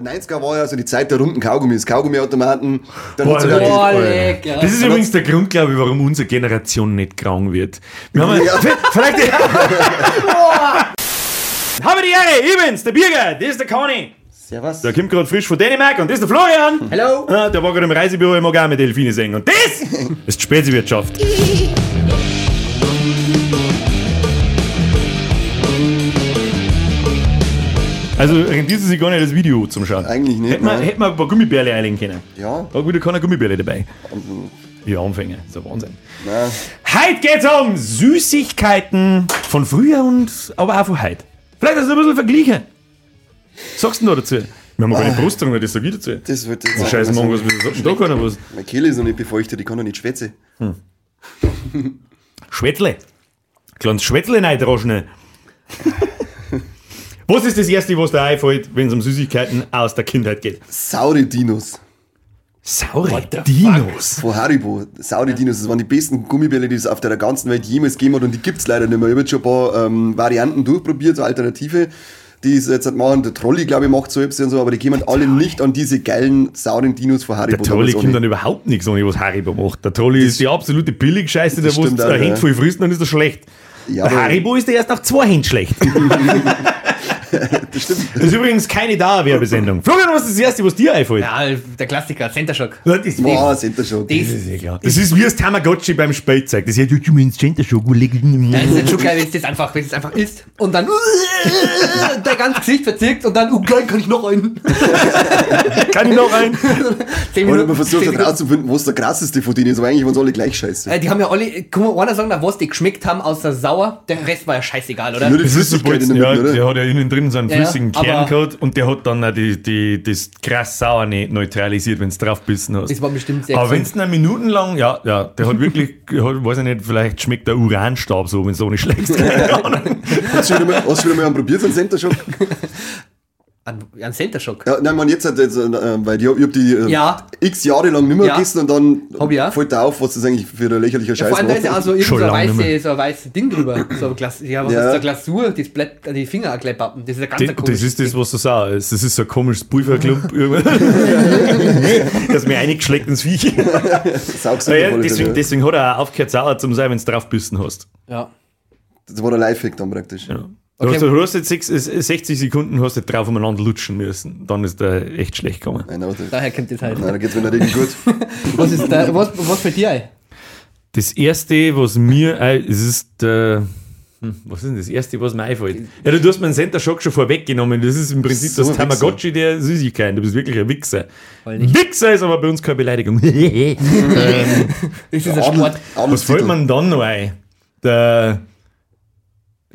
90er war ja so die Zeit der runden Kaugummis, Kaugummiautomaten. Dann Boah, Boah, lecker. Das ist übrigens der Grund, glaube ich, warum unsere Generation nicht krank wird. Wir haben Ja. vielleicht Habe die Ehre, ich bin's, der Birger, das ist der Conny. Servus. Der kommt gerade frisch von Dänemark und das ist der Florian. Hello. Ah, der war gerade im Reisebüro, ich mag auch mit Delfine singen. Und das ist die Speziwirtschaft. Also rentiert sich gar nicht, das Video zum Schauen. Eigentlich nicht, Hätten wir, nein. ein paar Gummibärle einlegen können. Ja. Da wieder keiner Gummibärle dabei. Ja, Anfänger, das ist ein Wahnsinn. Na, Heute geht's um Süßigkeiten von früher und aber auch von heute. Vielleicht hast du ein bisschen verglichen. Sagst du noch dazu? Wir haben gar nicht Brust dran, das sag ich dazu. das wird jetzt. Oh, Scheiße, Mann, was was denn da keiner was? Meine Kehle ist noch nicht befeuchtet, ich kann noch nicht schwätzen. Schwettle. Kleines Schwettle reindroschen. Was ist das erste, was dir einfällt, wenn es um Süßigkeiten aus der Kindheit geht? Saure Dinos. Saure Dinos. Von Haribo. Saure Dinos, das waren die besten Gummibälle, die es auf der ganzen Welt jemals gegeben hat und die gibt's leider nicht mehr. Ich habe jetzt schon ein paar ähm, Varianten durchprobiert, so Alternative. Die es jetzt machen, der Trolli, glaube ich, macht so etwas und so, aber die kommen alle nicht an diese geilen, sauren Dinos von Haribo. Der Trolli kommt dann überhaupt nichts ohne was Haribo macht. Der Trolli ist die absolute Billigscheiße, der ein ja. Hand voll frisst, dann ist er schlecht. Ja, aber- Haribo ist der erst nach zwei Händen schlecht. Das stimmt. Das ist übrigens keine Dauerwerbesendung. Florian, was ist das erste, was dir einfällt? Ja, der Klassiker, Center Shock. Das ist, Boah, Center Shock. Das, das ist eh klar. Das ist wie das Tamagotchi beim Spielzeug. Das ist ja, du ins Center schon das ist nicht schon geil, wenn es das einfach, wenn es einfach ist und dann der ganze Gesicht verzirkt und dann, oh geil, kann ich noch einen. Kann ich noch? Zehn Und Minuten. man versucht zehn halt was der krasseste von denen ist, aber eigentlich waren sie alle gleich scheiße. Äh, Die haben ja alle, kann man einer sagen, was die geschmeckt haben, außer sauer, der Rest war ja scheißegal, oder? Nur die Das ist so Flüssigkeit in ja, der Mitte, der oder? hat ja innen drin so einen Ja, ja, flüssigen Kern gehabt und der hat dann auch die, die, das krass sauer nicht neutralisiert, wenn du drauf bissen hast. Das war bestimmt sehr Aber wenn es eine Minuten lang, ja, ja, der hat wirklich, hat, weiß ich nicht, vielleicht schmeckt der Uranstab so, wenn es so nicht schlecht ist. Hast du schon mal, schon einen probiert, so einen Center Shock? An, an Center Shock. Ja, nein, man, jetzt hat jetzt, äh, weil ich, hab- ich hab die äh, Ja. x Jahre lang nicht mehr Ja. gegessen und dann Hab ich auch. fällt da auf, was das eigentlich für ein lächerlicher Ja, Scheiß vor allem da ist ja auch so, irgend so, Schon ein weiße, weißes Ding drüber. So ein Glas, ja, was Ja. ist so eine Glasur, das bleibt an die Finger auch gleich pappen. Das ist ein ganz Das, komisches das ist das, was du sagst. Das ist so ein komisches Pulverklump. das mir eingeschleckt ins Viech. Saugst Ja, du ja, voll, deswegen, ja. deswegen hat er auch aufgehört, sauer zu sein, wenn du drauf bissen hast. Ja. Das war der Lifehack dann praktisch. Du, Okay. hast, du hast jetzt sechs- äh, 60 Sekunden hast du drauf umeinander lutschen müssen. Dann ist der echt schlecht gekommen. Nein, aber das, Daher kommt das halt. nein, da geht's mir nicht irgendwie gut. Was ist da, was, was für dir ein? Das erste, was mir, ein- es ist der, hm, was ist denn das erste, was mir einfällt? Ja, du hast meinen Center Shock schon vorweggenommen. Das ist im Prinzip So das. Tamagotchi der Süßigkeiten. Du bist wirklich ein Wichser. Wichser ist aber bei uns keine Beleidigung. Das ist ein Sport. was fällt man dann noch ein? Der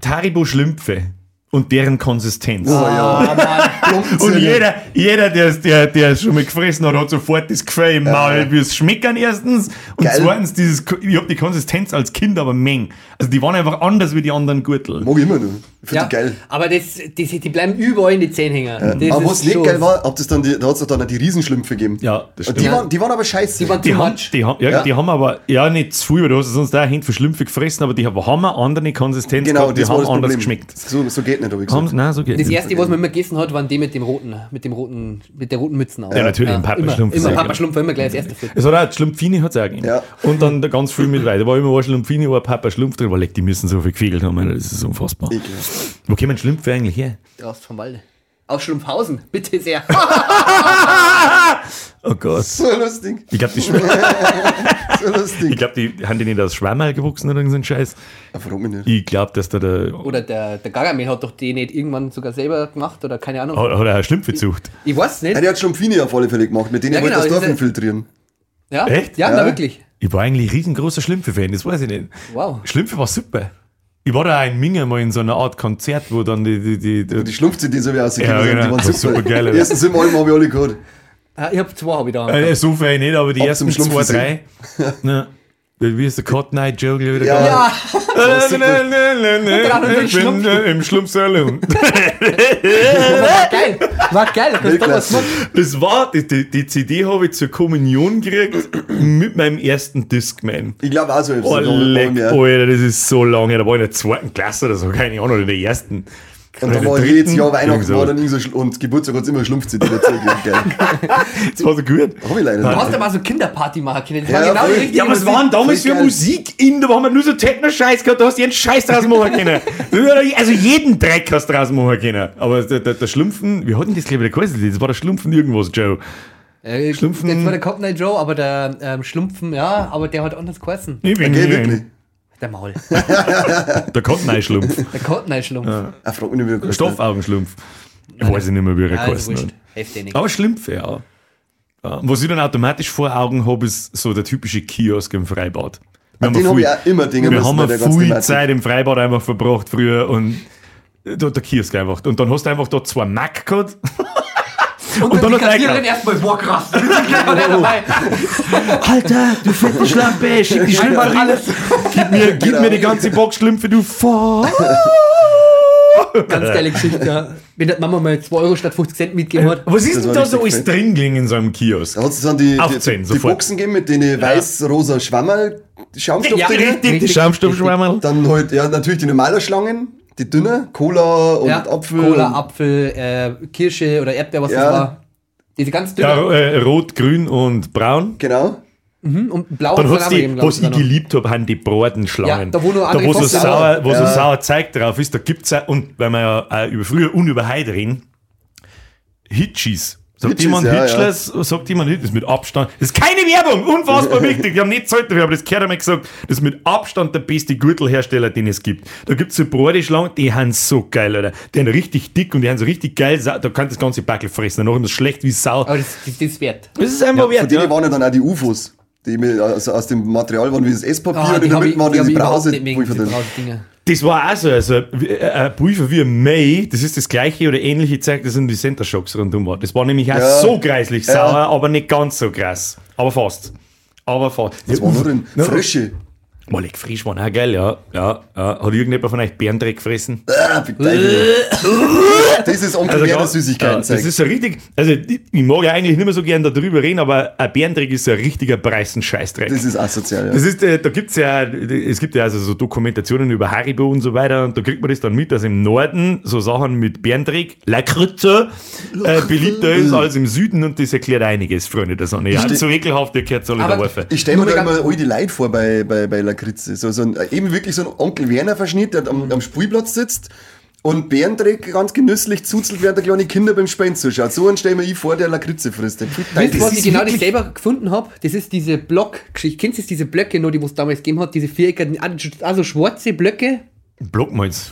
Taribo Schlümpfe und deren Konsistenz. Oh ja. Und jeder, jeder der, der, der es schon mal gefressen hat, hat sofort das Gefühl im Maul, wie es schmeckern erstens. Und Geil. zweitens, dieses, ich hab die Konsistenz als Kind aber Meng. Also die waren einfach anders wie die anderen Gürtel. Mag ich immer noch. Ich finde Ja, die geil. aber das, die, die bleiben überall in die Zähne hängen. Das aber was nicht geil war, habt das dann die, da hat es dann auch die Riesenschlümpfe gegeben. Ja, das stimmt. die, Ja. waren, die waren aber scheiße. Die waren Die haben, die, haben, ja, Ja. die haben aber, ja nicht zu viel, weil du hast sonst auch Hände für Schlümpfe gefressen, aber die haben eine andere Konsistenz genau, gehabt, die das haben das anders Problem. geschmeckt. So, so geht nicht, habe ich gesagt. Nein, so geht Das nicht. erste, was man immer gegessen hat, waren die mit dem roten, mit dem roten, mit der roten Mützen auf. Ja, natürlich, ein Papaschlumpf. Immer, immer. Papaschlumpf war immer gleich das erste Fit. Es hat auch Schlumpfini hat es auch gegeben. Ja. Und dann da ganz viel mit weiter. Da war immer ein Schlumpfini, wo ein Papa Schlumpf drin. Leck, die müssen so viel gefegelt haben. Das ist unfassbar. Ekelhaft. Wo kommen Schlümpfe eigentlich her? Aus vom Walde. Aus Schlumpfhausen, bitte sehr. Oh Gott. So lustig. Ich glaube, die, Sch- So ich glaub, die haben die nicht aus Schwammerl gewachsen oder irgendein Scheiß. Ja, mich nicht. Ich glaube, dass da der. Oder der, der Gargamel hat doch die nicht irgendwann sogar selber gemacht oder keine Ahnung. Hat, hat er eine Schlümpfe gesucht? Ich weiß Ja, nicht. der hat Schlumpfini auf alle Fälle gemacht, mit denen Ja, wollte genau, das Dorf diese- infiltrieren. Ja? Echt? Ja, Ja. na wirklich. Ich war eigentlich ein riesengroßer Schlümpfe-Fan, das weiß ich nicht. Wow. Schlümpfe war super. Ich war da auch in Minge mal in so einer Art Konzert, wo dann die. die, die, die Die Schlumpf-CDs habe ich ausgegeben, Ja, genau. die waren Das war super. supergeil, Die ersten sieben Alben habe ich alle gehört. Ah, ich hab zwei, hab ich da. äh, so viel nicht, aber die Ab ersten zwei, drei. Wie ist der Cotton Eye Joe, ich, Ja. ja, äh, im Schlumpfsalon. war geil. War geil. Da kannst du was. Das war, die, die, die CD habe ich zur Kommunion gekriegt mit meinem ersten Discman. Ich glaube auch so. Oh, leck, Alter, das ist so lange. Da war ich in der zweiten Klasse oder so, keine Ahnung, oder in der ersten. Und dann der war dritten, jedes Jahr Weihnachten war dann so und Geburtstag hat es immer Schlumpf-CD dazu gegeben. Das war so gut. Hab ich leider Du nicht. hast ja mal so Kinderparty machen können. Das Ja, war genau voll. Ja, was waren damals für geil. Musik in? Da haben wir nur so Techno-Scheiß gehabt, da hast du jeden Scheiß draus machen können. Also jeden Dreck hast du draus machen können. Aber der, der, der Schlumpfen, wie hat denn das glaube ich der geheißen? Das war der Schlumpfen irgendwas, Joe. Äh, Schlumpfen- Das war der Eye Joe, aber der ähm, Schlumpfen, ja, aber der hat anders geheißen. Ich bin nie wirklich? Der Maul. Der Kottenei-Schlumpf. Der Schlumpf. Mich nicht, wie er heißt. Stoffaugenschlumpf. Ich weiß nicht mehr, wie er Ja, nicht. Aber Schlümpfe, ja. ja. Was ich dann automatisch vor Augen habe, ist so der typische Kiosk im Freibad. Wir Den habe ich auch immer Dinge Wir haben ja viel. Zeit im Freibad einfach verbracht früher und da der Kiosk einfach. Und dann hast du einfach da zwei Mac gehabt. Und, dann dann die hat er Kassiererin gleich- erstmal, boah krass, dabei. Alter, du fette Schlampe, schick die Schlimmer alles. Gib mir, gib Genau. mir die ganze Box Schlümpfe, du Fahr. Ganz geile Geschichte, ja. Wenn die Mama mal 2 Euro statt 50 Cent mitgegeben hat. Was ist Das denn da so alles drin gelegen in so einem Kiosk? Da hat es dann die, die, Aufzählen, die sofort. Boxen gegeben mit den weiß-rosa Schwammerl, Schaumstoff Ja, richtig. Die Schaumstoffschwammerl. Dann halt, ja, natürlich die normalen Schlangen, die dünner, Cola und Ja, Apfel. Cola, und- Apfel, äh, Kirsche oder Erdbeer, was Ja. das war. Diese ganz dünne. Ja, äh, rot, grün und braun. Genau. und blau Dann hat's die, glaub was ich geliebt habe, haben die Bratenschlangen. Ja, da wo nur da wo so sauer, wo so Ja. sauer Zeug drauf ist, da gibt's ja, und weil wir ja äh, über früher und über heute reden, Hitchis. Sagt jemand ja, Hitchlers, sagt jemand nicht, das ist mit Abstand. Das ist keine Werbung, unfassbar wichtig. Die haben nicht Zeit dafür, aber das gehört einmal gesagt, das ist mit Abstand der beste Gürtelhersteller, den es gibt. Da gibt's so Brateschlangen, die haben so geil, Alter. Die haben richtig dick und die haben so richtig geil, da kann das ganze Backel fressen. Danach ist das schlecht wie Sau. Aber das, das, das ist wert. Das ist einfach Von wert, denen ja. waren ja dann auch die UFOs, die aus dem Material waren wie das Esspapier Ah, und die in der ich, Mitte waren die diese ich Brause. mögen, diese Brausedinger. Das war auch so, also wie- äh, ein Pulver wie ein May, das ist das gleiche oder ähnliche Zeug, das in die Center Shocks rundum war. Das war nämlich auch Ja. so kreislich Ja. sauer, aber nicht ganz so krass. Aber fast. Aber fast. Das war nur drin. Frische. Mal leck frisch waren auch geil, ja. ja, ja. Hat irgendjemand von euch Bärendreck gefressen? Ah, bitte. Das ist Onkel Also ganz- ja, Süßigkeiten. das ist so richtig, also ich mag ja eigentlich nicht mehr so gern darüber reden, aber ein Bärendreck ist so ein richtiger Preisen-Scheißdreck. das ist asozial, ja. Das ist, äh, da gibt's ja, es gibt ja also so Dokumentationen über Haribo und so weiter und da kriegt man das dann mit, dass im Norden so Sachen mit Bärendreck, Lakritze, äh, beliebter ist als im Süden und das erklärt einiges, Freunde der Sonne. Ja, so ekelhaft, ihr gehört alle der Waffe. Ich stelle mir da immer all die Leute vor bei, bei, bei Lakritze. So, so ein, eben wirklich so ein Onkel Werner-Verschnitt, der am, am Spielplatz sitzt und Bärendreck ganz genüsslich zuzelt, während der kleine Kinder beim Spielen zuschaut. So einen stelle ich mir vor, der Lakritze frisst. Wisst ihr, was ist ich genau das selber gefunden habe? Das ist diese Block-Geschichte. Kennst du diese Blöcke noch, die es damals gegeben hat? Diese Vierecken, also schwarze Blöcke? Blockmalz.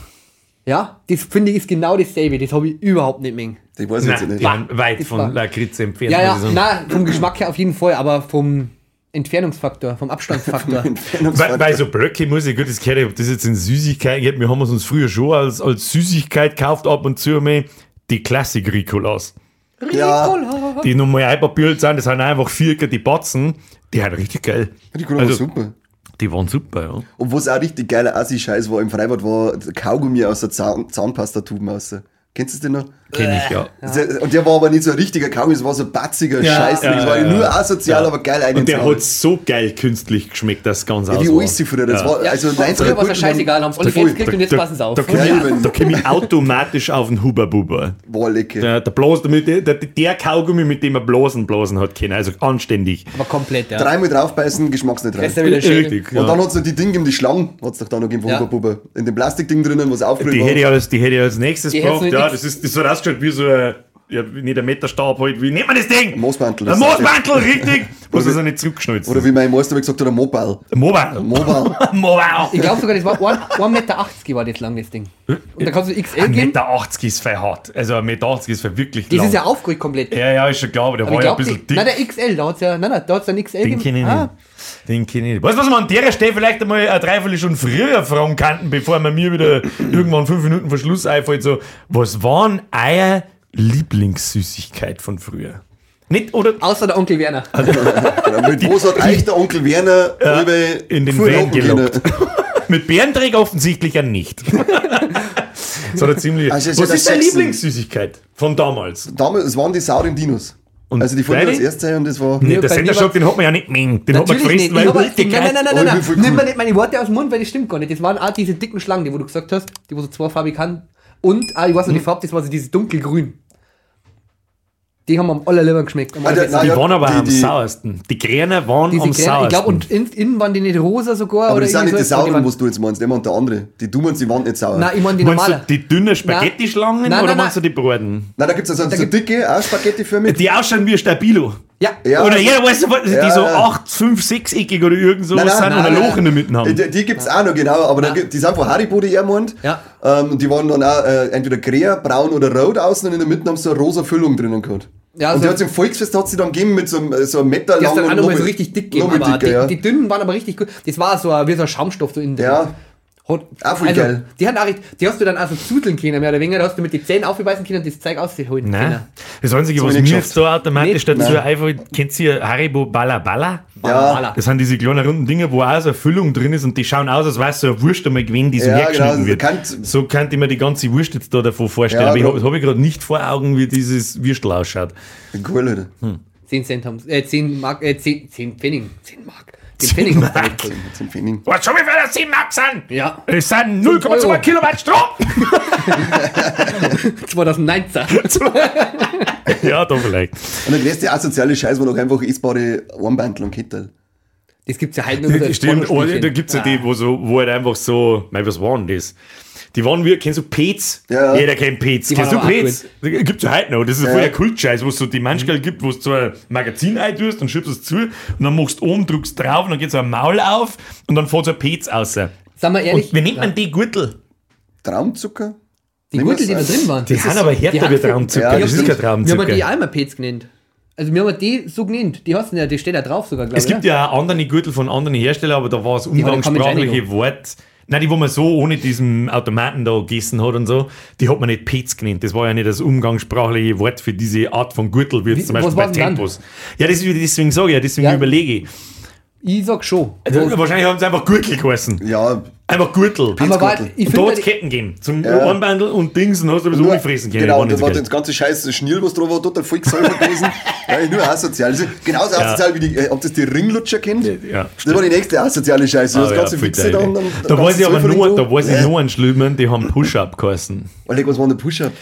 Ja, das finde ich ist genau dasselbe. Das habe ich überhaupt nicht mehr. Ich weiß jetzt Nein, nicht. die waren weit Das von war- Lakritze entfernt. Ja, ja, nein, vom Geschmack her auf jeden Fall, aber vom Entfernungsfaktor, vom Abstandsfaktor. Weil, weil so Blöcke muss ich, gut, das gehört, ja, ob das jetzt in Süßigkeit, wir haben es uns früher schon als, als Süßigkeit gekauft, ab und zu mal die Klassik Ricolas. Ja, Ricola. Die normal einpapiert sind, das sind einfach Vierecker, die Batzen, die sind richtig geil. die Cola Also- war super. Die waren super, ja. Und was auch richtig geiler Assi-Scheiß war im Freibad, war Kaugummi aus der Zahn Zahnpastatuben aus. Kennst du den noch? Kenn ich, ja. Der- Und der war aber nicht so ein richtiger Kaugummi, es war so ein batziger Ja, Scheiß. ja, das war ja, nur ja. asozial, Ja. aber geil Und der eingezogen. hat so geil künstlich geschmeckt, das ganz aus Ja, wie war. alles früher. Das Ja. war, Ja, also früher 90er war es ja scheißegal, haben sie alle. Geld gekriegt und jetzt passen sie auf. Da komme Ja, da komm ich automatisch auf den Huber-Buber. War lecker. Der, der, Blas, der, der, der Kaugummi, mit dem er Blasen blasen hat können, also anständig. Aber komplett, ja. Dreimal draufbeißen, geschmack's nicht rein. Das ist ja wieder schön. Richtig, Und ja. dann hat's noch die Dinge die Schlangen, hat's doch da noch gegeben von Ja. Huber Bubber. In dem Plastikding drinnen, was aufgerührt Die war. hätte ich als, die hätte ich als nächstes hätt's Ja, das, ist, das hat ausgeschaut wie so ein, ja, nicht ein Meterstab halt, wie nennt man das Ding? Moosmantel. Ein das sagt Moosmantel, richtig! Was Oder er nicht zurückgeschnalzt Oder wie mein Meister gesagt hat, ein Mobile. Ein Mobile. Mobile. Mobile. Ich glaube sogar, das war 1,80 Meter war das lang, das Ding. Und da kannst du XL 1,80 geben. Meter 80 ist für hart. Also 1,80 Meter ist für wirklich Das lang. ist ja aufgerückt komplett. ja, ja, ist schon klar, aber der Aber war ja ein bisschen dick. nein, der XL, da hat's ja, nein, nein, da hat's ein XL Den kenne ich Ah, nicht. Den kenne ich nicht. Weißt du, was wir an der Stelle vielleicht einmal eine Dreiviertelstunde früher fragen könnten, bevor man mir wieder irgendwann fünf Minuten vor Schluss einfällt, so, was waren euer Lieblingssüßigkeit von früher? Nicht, oder außer der Onkel Werner. Ja, mit was hat euch der Onkel Werner über in den Van gelockt. Mit Bärenträger offensichtlich ja nicht. so eine ziemlich. Also, was ist ja deine. Lieblingssüßigkeit von damals? Damals, es waren die sauren Dinos. Und also die als erstes sein und das war... Nee, der Senderschock, den hat man ja nicht mengen. Den hat man Natürlich nicht. gefressen, Ich weil hab, nein, nein, nein, nein, Oh, nein, voll nein. Nimm mir nicht meine Worte aus dem Mund, weil das stimmt gar nicht. Das waren auch diese dicken Schlangen, die wo du gesagt hast, die wo so zweifarbig haben. Und, ah, ich weiß noch die Farbe, das war so dieses dunkelgrün. Die haben am allerliebsten geschmeckt. Am allerbesten. na Die ja, waren aber die- am die- sauersten. Die Kräne waren Diese am ich sauersten. glaube, und in, innen waren die nicht rosa sogar. Aber oder das sind nicht die sauren, waren- was du jetzt meinst, der meint der andere. Die tun die waren nicht sauer. Nein, ich meine die Meinst du normale. die dünnen Spaghetti-Schlangen Nein, oder nein, meinst du nein. die Broten? Nein, da gibt es also so dicke, auch Spaghetti für mich. Die ausschauen wie ein Stabilo. Ja, Ja. Oder jeder weiß, was- die Ja, so ja. 8, 5, 6-eckig oder irgend sowas Nein, nein, sind nein, und ein Loch in der Mitte haben. Die, die gibt es auch noch, genau, aber Ja. gibt- die sind von Haribo, die er meint. Ja. Ähm, und die waren dann auch äh, entweder grä, braun oder rot außen und in der Mitte haben sie so eine rosa Füllung drinnen gehabt. Ja, und also- die hat im Volksfest hat sie dann gegeben mit so einem, äh, so einem Meter die hast dann auch noch mal und so richtig dick gegeben. dicker, die, ja. die dünnen waren aber richtig gut. Das war so ein- wie so ein Schaumstoff so innen drin. Ja. Hat, Auch voll also, geil. Die, hat auch, die hast du dann also zuzeln können, mehr oder weniger. Da hast du mit den Zähnen aufbeißen können und das Zeug ausholen Nein. können. Das Einzige, Das was mir nicht jetzt da automatisch Nicht? dazu Nein. einfällt, kennt ihr Haribo Balla Balla? Ja. Das sind diese kleinen runden Dinge, wo auch so eine Füllung drin ist und die schauen aus, als wäre so eine Wurst einmal gewesen, die so Ja, hergeschnitten genau, wird. kann- so könnte ich mir die ganze Wurst jetzt da davon vorstellen. Ja, aber ich habe hab ich gerade nicht vor Augen, wie dieses Würstel ausschaut. Cool, Alter. 10 Cent haben äh, 10 Mark, äh, 10, 10 Pfennig. 10 Mark. 10 Pfennig gekriegt. Zum Pfennig. Was schon wie viel das 7 Mark sind? Ja. Es sind 0,2 Euro. Kilowatt Strom. 2019. ja, da vielleicht. Und der größte asoziale Scheiß war doch einfach essbare Armbandel und Kittel. Das gibt's ja heute nur wieder als Stimmt, da gibt es ja die, wo, so, wo halt einfach so, mei, was waren das? Die waren wie, kennst du Pets? Ja. Jeder kennt Pets. Die Kennst du Pets? Gibt es ja heute noch. Das ist Ja. voll der Kultscheiß, wo es so die Manchmal gibt, wo es so ein Magazin eintust und schiebst es zu und dann machst du oben, drückst drauf und dann geht so ein Maul auf und dann fährt so ein Pets raus. Sagen wir ehrlich, Und wie nennt man die Gürtel? Traumzucker? die Nehmen Gürtel, die da drin waren. Die sind aber härter wie Traumzucker. Ja, das ist kein Wir haben Traumzucker. die einmal Pets genannt. Also wir haben die so genannt. Die hast du ja, die steht ja drauf sogar, glaube Es gibt ja auch andere Gürtel von anderen Herstellern, aber da war das umgangssprachliche. Wort. Nein, die, wo man so ohne diesen Automaten da gegessen hat und so, die hat man nicht Pets genannt. Das war ja nicht das umgangssprachliche Wort für diese Art von Gürtel, wie Wie- jetzt zum Beispiel bei denn dann? Tempos. Ja, das ist, deswegen sage ich ja, deswegen Ja. überlege ich. Ich sag schon. Also, wahrscheinlich haben sie einfach Gürtel geheißen. Ja, Einfach Gürtel. aber Gürtel. ich und da hat finde, es Ketten gegeben. Zum Ja. Armbandel und Dings und hast du so umgefressen können. Genau, und da war das ganze scheiß Schnirl, was drauf war, total voll gesäufert gewesen. ja, nur asozial. Also, genauso asozial wie die, äh, ihr das die Ringlutscher kennt? Ja, das war die nächste asoziale Scheiße. Ah, das ja, ganze Fixe da und. Da weiß ich aber nur, da weiß ich Ja. nur einen Schlimmen, die haben Push-Up geheißen. Alter, was war denn Push-Up?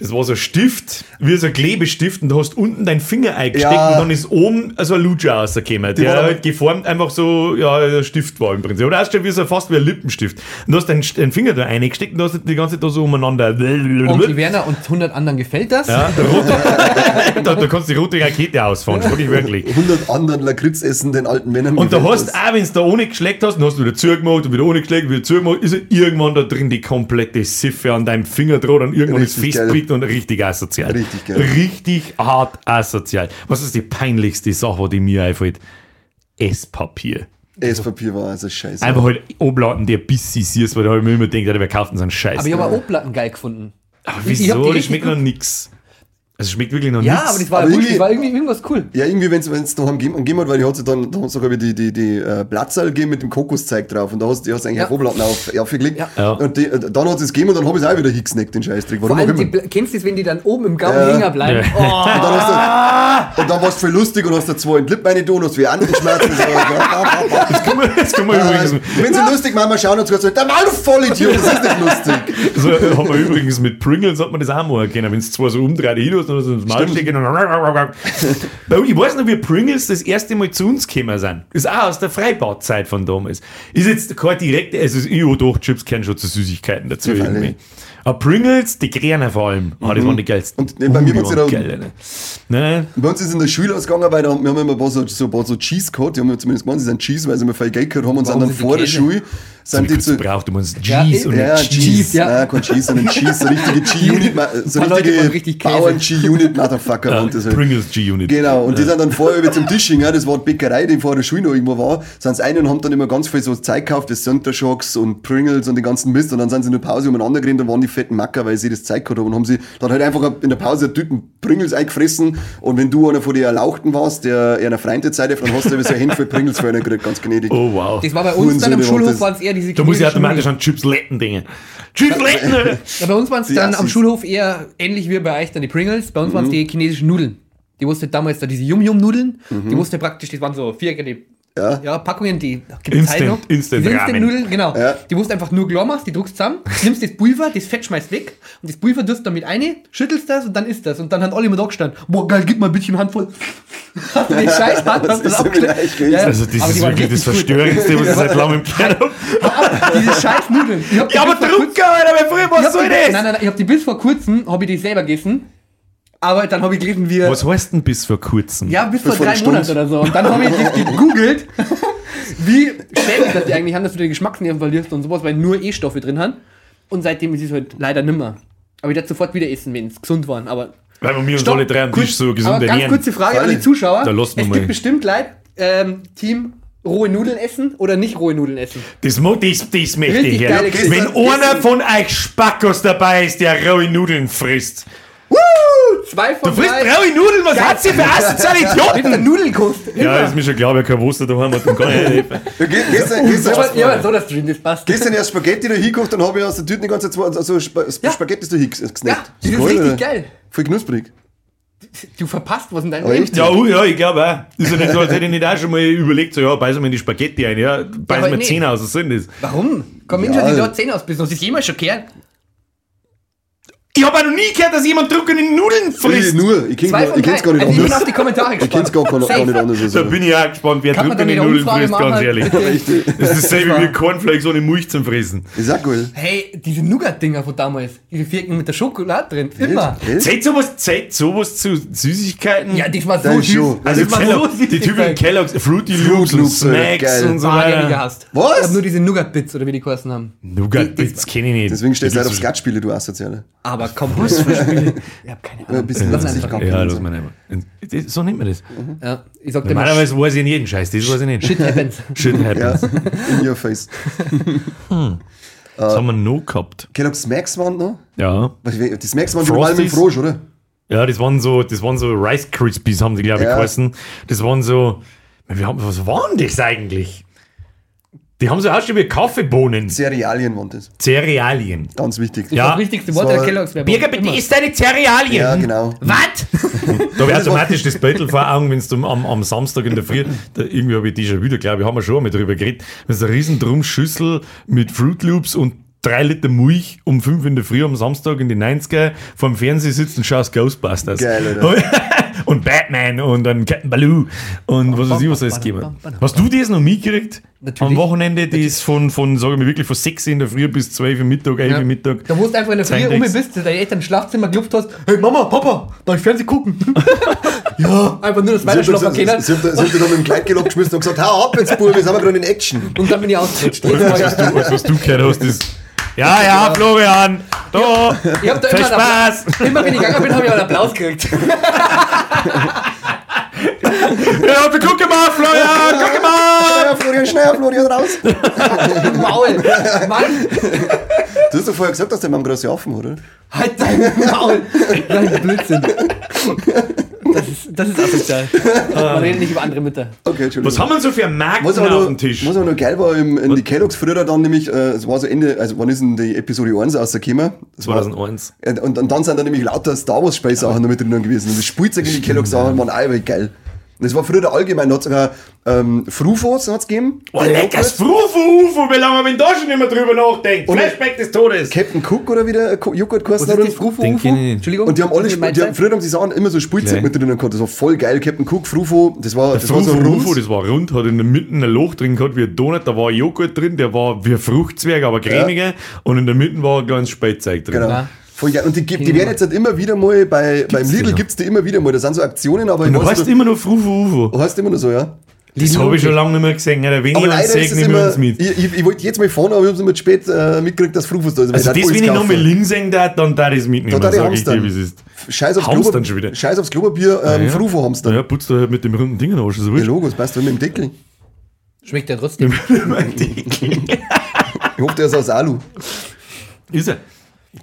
Das war so ein Stift, wie so ein Klebestift, und du hast unten deinen Finger eingesteckt Ja. und dann ist oben so ein Lutscher rausgekommen, Die war der aber- halt geformt einfach so, ja, ein Stift war im Prinzip. Oder erst wie so fast wie ein Lippenstift. Und du hast deinen, deinen Finger da reingesteckt und du hast die ganze Zeit da so umeinander. Onkel Werner und 100 anderen gefällt das. Ja, der rote, da, da kannst du die rote Rakete ausfahren, das ich wirklich. 100 anderen Lakritz essen den alten Männern. Und da hast das. auch, wenn du da ohne geschleckt hast, dann hast du wieder zugemacht und wieder ohne geschleckt, wieder zugemacht, ist ja irgendwann da drin die komplette Siffe an deinem Finger dran und irgendwann ist Richtig und richtig asozial. Richtig geil. Richtig hart asozial. Was ist die peinlichste Sache, die mir einfällt? Esspapier. Esspapier war also scheiße. Einfach halt Obladen, die ein bisschen siehst, weil da habe ich mir immer gedacht, wer kauft denn so einen Scheiß? Aber ich habe auch O-Platten geil gefunden. Aber ich- ich wieso? die Das richtig schmeckt noch nix. Also es schmeckt wirklich noch Ja, nix. aber das war, Aber irgendwie- das war irgendwie irgendwas cool. Ja, irgendwie, wenn es daheim gegeben hat, weil die hat sie dann, da hat sogar die, die, die äh, Platzerl gegeben mit dem Kokoszeug drauf und da hast du eigentlich Ja. ja. Rohblatten auf, aufgelegt. Ja. Ja. Und die, äh, dann hat es es gegeben und dann habe ich es auch wieder hingesnackt, den Scheißdreck. Vor Warum auch allem, die, kennst du das, wenn die dann oben im Gaumen Ja. hängen bleiben? Ja. Oh, Und dann, hast du, und dann war es voll lustig und hast da zwei in die Lippen tun, hast wie Andenschmerzen. so. das kann man, das kann man übrigens, Wenn sie lustig machen, mal schauen und so, der Mann, du Vollidiot, das ist nicht lustig. So hat man übrigens mit Pringles hat man das auch mal erkennen. Wenn es zwar so umdreht und so ins Maul Stimmt. stecken und dann Ich weiß noch, wie Pringles das erste Mal zu uns gekommen sind. Ist auch aus der Freibauzeit von damals. Ist jetzt kein direkte, also ich habe doch Chips kennen schon zu Süßigkeiten dazu Ja, irgendwie. Aber Pringles, die Kräne vor allem, ah, das waren die geilsten. Und, bei mir waren da- geil, ne? Bei uns ist in der Schule ausgegangen, weil da, wir haben immer ein paar so, so, ein paar so Cheese gehabt, die haben zumindest gemeint, sie sind Cheese, weil sie immer viel Geld gehabt haben und Warum dann sind die vor der? Schule, sind die zu, braucht, du meinst Ja, Cheese und ja, Cheese, Cheese, ja. ja. kein Cheese, sondern Cheese, so richtige G-Unit, so richtige richtig Käse. Bauern G-Unit Motherfucker Ja, und das halt. Pringles G-Unit. Genau, und die sind dann vorher über zum Tisch gegangen, das war die Bäckerei, die vor der Schule noch irgendwo war, sind sie ein und haben dann immer ganz viel so Zeug gekauft, das Center Shocks und Pringles und den ganzen Mist und dann sind sie in der Pause umeinander gerannt und waren die fetten Macker, weil sie das Zeug gehabt haben und haben sie dann halt einfach in der Pause Tüten Pringles eingefressen und wenn du einer von den Erlauchten warst, der eher einer Freundin Zeit, dann hast du so ein Handvoll Pringles für einen gekriegt, ganz gnädig. Oh wow. Das war bei uns dann Hurensöhne am Schulhof, waren es eher diese Da muss ich automatisch an Chipsletten denken. Chipsletten! ja, Bei uns waren es dann am. Schulhof eher ähnlich wie bei euch dann die Pringles. Bei uns Mhm. waren es die chinesischen Nudeln. Die wusste damals da diese Yum-Yum-Nudeln. Mhm. Die wusste praktisch, das waren so viereckige Ja. Ja, Packungen, die gibt es halt Instant- noch. Instant Diese Ramen. Instant-Nudeln, genau. Ja. Die musst du einfach nur klar machst, die druckst zusammen, nimmst das Pulver, das Fett schmeißt weg und das Pulver tust du damit rein, schüttelst das und dann isst das. Und dann haben alle immer da gestanden. Boah, geil, gib mal ein bisschen Handvoll. Hast du den Scheiß Hand, Das hast du das so abgeschnitten? leicht gewesen. Also, das Aber ist die wirklich das. Verstörendste, was ich seit langem im Keller habe. Diese scheiß Nudeln. Ich hab die Ja, aber Drucker, Alter, früher ich was hab soll die, nein, das? nein, nein, ich hab die bis vor kurzem, habe ich die selber gegessen. Aber dann habe ich gelesen, wie. Was heißt denn bis vor kurzem? Ja, bis vor vor drei Monaten oder so. Und dann habe ich das gegoogelt, wie schädlich das die eigentlich haben, dass du die Geschmacksnerven verlierst und sowas, weil nur E-Stoffe drin haben. Und seitdem ist es halt leider nimmer. Aber ich werde sofort wieder essen, wenn es gesund waren. Aber Weil wir uns Stopp, alle drei am Tisch so gesund aber ganz ernähren. kurze Frage an die. Zuschauer. Da lassen wir es mal. gibt bestimmt Leute, ähm, Team rohe Nudeln essen oder nicht rohe Nudeln essen. Das, das, das möchte ich. Geschichte. Wenn einer von euch Spackos dabei ist, der rohe Nudeln frisst. Zwei von Du frisst drei. rohe Nudeln, was hat sie für asoziale Mit Idioten? Nudelkost. Ja, ist mir schon klar, wer kein Wurst daheim hat, dann kann ich nicht helfen. Ja, ge- Gestern, gestern, Ja, ja, aber so das Stream, das passt. gestern erst Spaghetti da hingekocht, dann habe ich aus der Tüte die ganze Zeit also Sp Ja. Spaghetti da hingesnackt. Ja, das ist richtig geil. Voll knusprig. Du verpasst was in deinem Leben. echt? Ja, oh, ja, ich glaube auch. Ist ja nicht so, als hätte ich nicht auch schon mal überlegt, so, ja, beißen wir in die Spaghetti ein, ja, beißen wir nee. Zähne aus, was soll denn das? Warum? Komm, Ja. hat die dort Zähne ausbissen. Hast du das jemals schon gehört? Ich habe auch noch nie gehört, dass jemand trockene Nudeln Ich, frisst. nur, ich kenne es gar nicht Also ich bin anders. auf die Kommentare Ich gespannt. kenne es gar, gar, gar nicht anders. Da Also. bin ich auch gespannt, wer trockene Nudeln Umfrage frisst, ganz machen? ehrlich. Richtig. Das ist dasselbe wie Cornflakes ohne Milch zum Fressen. Ist auch cool. Hey, diese Nougat-Dinger von damals. Diese Vierken mit der Schokolade drin. Immer. Zählt sowas, zählt sowas zu Süßigkeiten? Ja, das war so Das süß. also das war Kellogg, so süß. die typischen Kellogg's, Fruity Loops und Loops, Alter, Snacks geil. und so Ah, die ich weiter. Was? Ich hab nur diese Nougat-Bits oder wie die geheißen haben. Nougat-Bits kenne ich nicht. Deswegen stehst du halt auf ist Skatspiele, du Asoziale. Aber komm, was für Spiele? Ich hab keine Ein Ahnung. bisschen Lass lass sich einfach. kacken. Ja, lass mal nicht. So nennt man das. Ja, ich sag dir mal, Normalerweise weiß ich in jeden Scheiß, das weiß ich nicht. shit happens. Shit Ja, happens. in your face. Das haben wir noch gehabt. Kellogg's Smacks waren noch? Ja. Die Smacks waren normalen mit? Frosch, oder? Ja, das waren so, das waren so Rice Krispies, haben die, glaube ich, Ja. geheißen. Das waren so, wir haben, was waren das eigentlich? Die haben so ausgeschaut wie Kaffeebohnen. Cerealien waren das. Cerealien. Ganz wichtig. Ja. Das wichtigste Wort So, der Kellogg's Werbung. Birger, bitte Immer. isst deine Cerealien. Ja, genau. Was? Da wäre automatisch das Beutel vor Augen, wenn du am, am Samstag in der Früh, da, irgendwie habe ich die schon wieder, glaube ich, haben wir schon einmal drüber geredet, wenn du eine riesen Drumschüssel mit Fruit Loops und drei Liter Milch um fünf in der Früh am Samstag in die 90er vor dem Fernseher sitzt und schaust Ghostbusters. Geil, Alter. Und Batman und dann Captain Baloo und was weiß ich, was alles gegeben. Hast du das noch mitgekriegt? Natürlich. Am Wochenende, das von, von sage ich mal, wirklich von 6 in der Früh bis 12 Uhr Mittag, 11 Uhr Ja. Mittag. Da musst du einfach in der Früh um bist, deine Eltern im Schlafzimmer geklopft hast, hey Mama, Papa, darf ich Fernsehen gucken? ja, einfach nur das Sie haben Weiterschlafen sie- können. sie haben da sie haben da noch mit dem Kleidgelob geschmissen und gesagt, hau ab jetzt, Bub, wir sind aber gerade in Action. Und dann bin ich ausgerutscht. Was, was, du, was, was du gehört hast, ist. Ja, ja, Florian, da, Ich hab da viel immer, Spaß. Applaus, immer wenn ich gegangen bin, habe ich einen Applaus gekriegt. Ja, wir gucken mal, Florian, gucken mal. Ja, Florian, schnell, Florian, raus. Maul. Mann, Du hast doch vorher gesagt, dass der Mann große Affen, oder? halt dein Maul. Nein, Blödsinn. Das ist, das ist asozial. Man redet nicht über andere Mütter. Okay, Entschuldigung. Was haben wir so für Was auf dem Tisch? was aber noch geil war, im, in die Kellogg's früher dann nämlich, äh, es war so Ende, also wann ist denn die Episode 1 rausgekommen? Das war- 2001. Und, und, und dann sind da nämlich lauter Star Wars Space Sachen noch mit drin gewesen. Und das Spielzeug in die Kellogg's Sachen waren auch geil. Das war früher allgemein, da hat sogar ähm, Frufos hat's gegeben. Oh, leckeres Frufu, Ufo, wie lange man da schon immer drüber nachdenkt. Und- Flashback des Todes. Captain Cook oder wie der Joghurt Ufu? kenn ich nicht. Entschuldigung. Und die haben alle, meinst die haben, früher haben die Sachen immer so Spielzeug mit drin gehabt. Das war voll geil. Captain Cook, Frufo, das war, das war so rund. Ufo, das war rund, hat in der Mitte ein Loch drin gehabt wie ein Donut, da war Joghurt drin, der war wie ein Fruchtzwerg, aber cremiger. Und in der Mitte war ein kleines Spätzeug drin. Genau. Ja. Voll geil. Und die, gibt- die werden jetzt halt immer wieder mal, bei, beim die Lidl noch? gibt's die immer wieder mal. Da sind so Aktionen, aber Und du heißt immer noch Frufu, Ufo. heißt immer nur so, ja. Das habe ich schon lange nicht mehr gesehen. Alter. Wenn Aber sagt, ist es nehmen wir immer, uns mit. ich, ich, ich wollte jetzt mal fahren, aber ich habe immer zu spät äh, mitgekriegt, dass Frufus da ist. Also, das, ich wenn ich darf noch mal links sehen darf, dann da das mitnehmen. Da darf ich sag ich dir, wie es ist. Scheiß aufs, Klopapier, schon wieder. Scheiß aufs Klopapier, ähm, Ja. Frufo haben's dann. Ja, putzt du halt mit dem runden Ding aus. So Der wurscht. Logo, das passt mit dem Deckel. Schmeckt ja trotzdem. Ich hoffe, der ist aus Alu. ist er.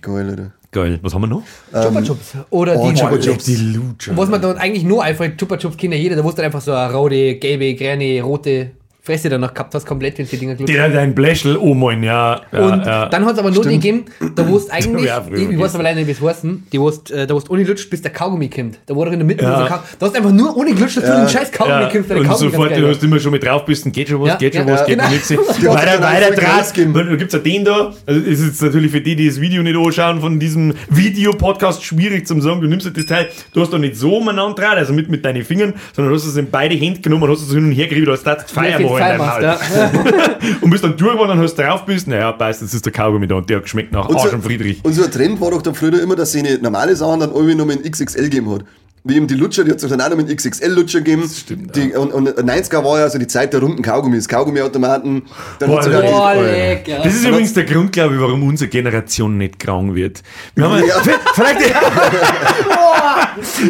Geil, Alter. Geil. Was haben wir noch? Chupa Chups. Oder Oh, die Chupa Chups. Die Lutscher. Was man dann eigentlich nur einfach, Chupa Chups kennt ja jeder, da wusste einfach so eine rote, gelbe, grüne, rote Fresse danach gehabt hast, komplett, wenn du die Dinger gelutscht Der, dein Bläschel, oh mein, ja. ja Und ja. dann hat es aber nur den gegeben, da wo es eigentlich, Ja, ich, ich weiß aber leider nicht, wie es heißen, die wo es, äh, da wo es ohne lutscht, bis der Kaugummi kommt. Da doch in der Mitte Ja. Da hast du einfach nur ohne gelutscht, dass du den scheiß Kaugummi ja. kommst, und Kaugummi sofort, du hast immer schon mit drauf bist, geht schon was, geht schon ja, was, geht nichts. Hast du Weiter, weiter rausgegeben. Da gibt es ja den da, also ist jetzt natürlich für die, die das Video nicht anschauen von diesem Videopodcast schwierig zum sagen, du nimmst das Teil, du hast doch nicht so umeinander also mit, mit deinen Fingern, sondern du hast es in beide Hände genommen und hast es hin und her gerieben, als das Wer Fall deinem machst, ja. Und bist dann durch geworden und hast drauf bist, naja, passt, das ist der Kaugummi da und der hat geschmeckt nach Arsch und Friedrich. Und so ein Trend war doch dann früher immer, dass sie eine normale Sachen dann irgendwie noch in XXL gegeben hat. Wie eben die Lutscher, die hat es dann auch noch mit XXL-Lutscher gegeben. Das stimmt, Die, und, und 90er war ja so die Zeit der runden Kaugummis, Kaugummiautomaten. Dann Boah, sogar Boah, lecker. Das ist übrigens der Grund, glaube ich, warum unsere Generation nicht krank wird. Wir haben Ja. vielleicht,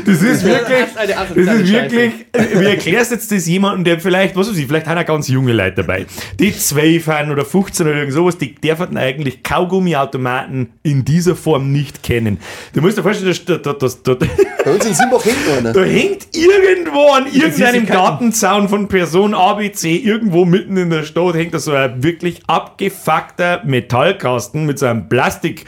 das ist wirklich, Das ist wirklich, wie erklärst jetzt das jemandem, der vielleicht, was weiß ich, vielleicht haben auch ganz junge Leute dabei, die 12 sind oder 15 oder irgend sowas, die dürfen eigentlich Kaugummiautomaten in dieser Form nicht kennen. Du musst dir vorstellen, dass, dass, dass, dass, Bei uns in Simbach hängt einer. da hängt irgendwo an irgendeinem. Gartenzaun von Person ABC, irgendwo mitten in der Stadt, hängt da so ein wirklich abgefuckter Metallkasten mit so einem Plastik.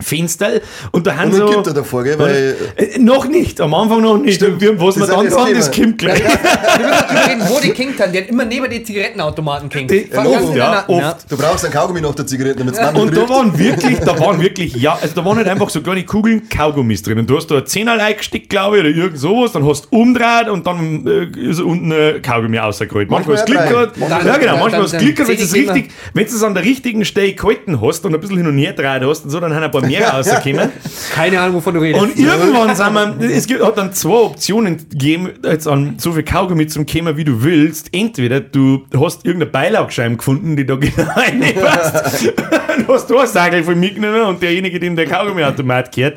Fenster und da haben Und so. er davor, gell? Weil, Äh, noch nicht, am Anfang noch nicht. Stimmt. Wir, was wir dann haben, das kommt gleich. Reden, wo die King haben. Der hat immer neben den Zigarettenautomaten King. Die- Ja, der ja, oft. du brauchst einen Kaugummi nach der Zigarette, damit es ja. Und da waren wirklich, da waren wirklich, ja, also da waren nicht einfach so kleine Kugeln Kaugummis drin. Und du hast da ein Zehnerlei gesteckt, glaube ich, oder irgend sowas, dann hast du umdreht und dann äh, ist unten ein Kaugummi rausgeholt. Manchmal hast du Manchmal Glück ja gehabt. Ja, genau, manchmal hast du Glück gehabt, wenn du es zähl ich richtig, wenn du es an der richtigen Stelle gehalten hast und ein bisschen hin und her gedreht hast und so, dann haben ein paar mehr rausgekommen. Keine Ahnung, wovon du redest. Und irgendwann sind wir, es gibt, hat dann zwei Optionen gegeben, jetzt an so viel Kaugummi zum Kämmer, wie du willst. Entweder du hast irgendeine Beilaugscheibe gefunden, die da genau reinpasst. dann hast du einen Sagel von mir genommen und derjenige, dem der Kaugummiautomat gehört,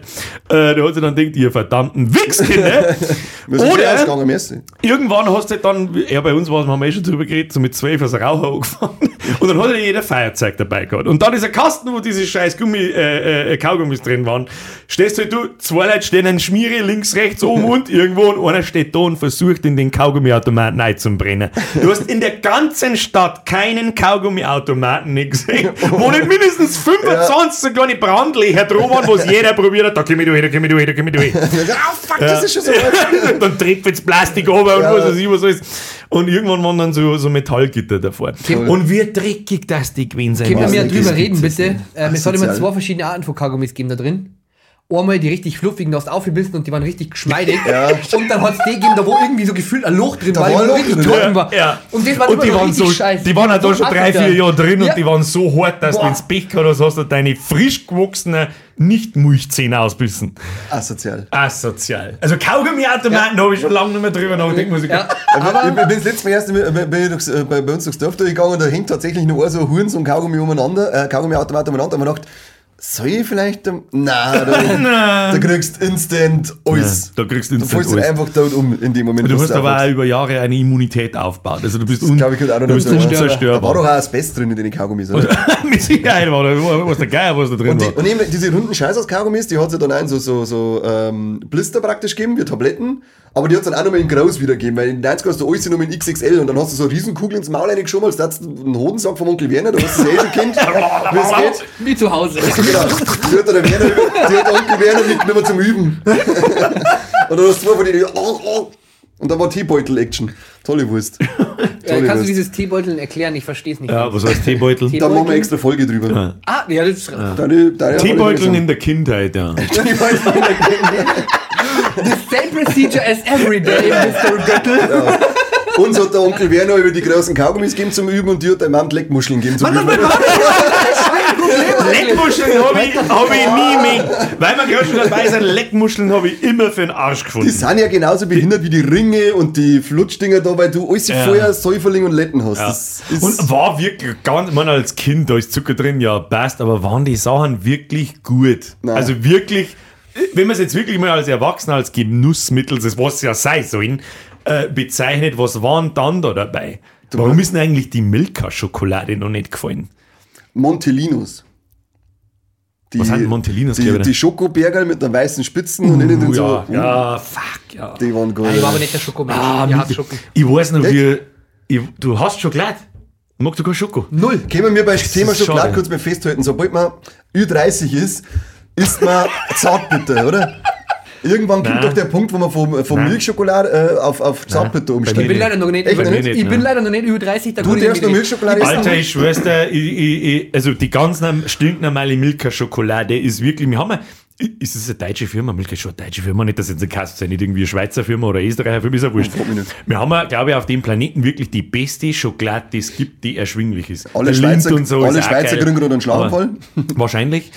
äh, der hat sich dann gedacht, ihr verdammten Wichskinder. Oder irgendwann hast du halt dann, ja, bei uns war es, haben wir eh schon drüber geredet, so mit zwölf als Raucher angefangen. Und dann hat ja jeder Feuerzeug dabei gehabt. Und dann ist ein Kasten, wo diese scheiß Gummi, äh, äh, Kaugummis drin waren. Stehst halt du, zwei Leute stehen an Schmiere, links, rechts, oben und irgendwo und einer steht da und versucht in den Kaugummiautomaten einzubrennen. Du hast in der ganzen Stadt keinen Kaugummiautomaten nicht gesehen, wo nicht mindestens 25 so kleine Brandlöcher drum waren, wo es jeder probiert hat, da komm ich durch, da komm ich durch, da komm ich durch. Ah, fuck, das ist schon so dann trägt jetzt Plastik runter und was weiß ich, was alles. Und irgendwann waren dann so, so Metallgitter davor. Und wie dreckig das die gewesen sein Können wir mehr drüber reden, bitte? Ähm, es hat immer zwei verschiedene Arten von Kaugummis gegeben da drin. Einmal die richtig fluffigen, da hast du aufgebissen und die waren richtig geschmeidig. Ja. Und dann hat es die gegeben, da wo irgendwie so gefühlt ein Loch drin Da war, war ein wo Loch richtig drin, trocken ja. war. Ja. Und das war Und die waren so, scheiße. die waren halt da schon drei, vier Jahre drin Ja. und die waren so hart, dass du Boah. ins Pech gehabt hast, hast du deine frisch gewachsenen Nicht-Milchzähne ausbissen. Asozial. Asozial. Also Kaugummiautomaten habe ich schon lange nicht mehr drüber nachgedacht, muss ich Ja, Aber ich, ich bin das letzte Mal erst bin, bin durchs, äh, bei, bei uns durchs Dorf durchgegangen und da hängt tatsächlich noch so ein Huren so ein Kaugummi umeinander, äh, Kaugummiautomat umeinander. Und man gedacht, soll ich vielleicht. Nein, da, da kriegst du instant alles. Da kriegst du Du instant fällst dann alles. einfach tot um in dem Moment. Du hast aber auch über Jahre eine Immunität aufgebaut. Also du bist, un glaub ich, könnte auch noch du bist ja. Da war unzerstörbar. doch auch Asbest drin in den Kaugummis. Oder? Mit Sicherheit war da, was der Geier, was da drin Und, die, war. und eben diese runden Scheiß aus Kaugummis, die hat es dann auch in so, so, so ähm, Blister praktisch gegeben, wie Tabletten. Aber die hat es dann auch nochmal in Groß wieder gegeben, weil in 90 hast du alles nur in XXL und dann hast du so eine Riesenkugel ins Maul reingeschoben, als hättest du einen Hodensack vom Onkel Werner, du hast es eh schon kennt, wie es geht. Wie zu Hause. Genau. Die hat der Werner, die hat der Onkel Werner mitgenommen zum Üben. und dann hast du zwei von denen, oh, oh. und da war Teebeutel-Action. Tolle Wurst. Tolle kannst du dieses Teebeuteln erklären? Ich verstehe es nicht. Ja, was heißt Teebeutel? Tee- Da machen wir extra Folge drüber. Ah, ja, das ist. Deine, deine Teebeuteln in der Kindheit, ja. The same procedure as every day, Mr. Göttel. Uns hat der Onkel Werner über die großen Kaugummis gegeben zum Üben und die hat der Mom Leckmuscheln gegeben zum Üben. Leckmuscheln habe ich, hab ich nie mehr. Weil wir gerade schon dabei sind, Leckmuscheln habe ich immer für den Arsch Die gefunden. sind ja genauso behindert wie die Ringe und die Flutschdinger da, weil du alles Ja. vorher Säuferling und Letten hast. Ja. Und war wirklich ganz, man als Kind, da ist Zucker drin, ja, passt, aber waren die Sachen wirklich gut? Nein. Also wirklich, wenn man es jetzt wirklich mal als Erwachsener, als Genussmittel, das was ja sein sollen, äh, bezeichnet, was waren dann da dabei? Warum ist denn eigentlich die Milka-Schokolade noch nicht gefallen? Montelinos. Die, Was sind Montelinos, Die, die Schokobergerl mit einer weißen Spitzen und innen drin Uh, ja, so. ja, fuck, ja. Die waren gut. Ich war aber nicht der Schokomensch. Ah, ich mit- hasse Schoko. ich weiß noch, wie, Ich, du hast Schokolade. Magst du kein Schoko? Null. Können wir bei Thema Schokolade schade. kurz mal festhalten. Sobald man Ü30 ist, isst man Zartbitter, oder? Irgendwann kommt doch der Punkt, wo man vom, vom. Milchschokolade äh, auf, auf Zartbitter umsteigt. Ich bin leider noch nicht, über, nicht? ich bin leider noch nicht über 30. Da Du ich darfst noch nicht- Milchschokolade essen? Alter, ich schwör's dir, ich, ich, ich, also die ganz norm- stinknormale Milka-Schokolade ist wirklich, wir haben ist es eine deutsche Firma? Milka ist schon eine deutsche Firma, nicht, dass jetzt eine Kasse sein, nicht irgendwie eine Schweizer Firma oder Österreicher Firma, ist ja wurscht. nicht. Wir haben ja, glaube ich, auf dem Planeten wirklich die beste Schokolade, die es gibt, die erschwinglich ist. Alle Der Schweizer, und so alle Schweizer kriegen gerade einen Schlaganfall. Wahrscheinlich.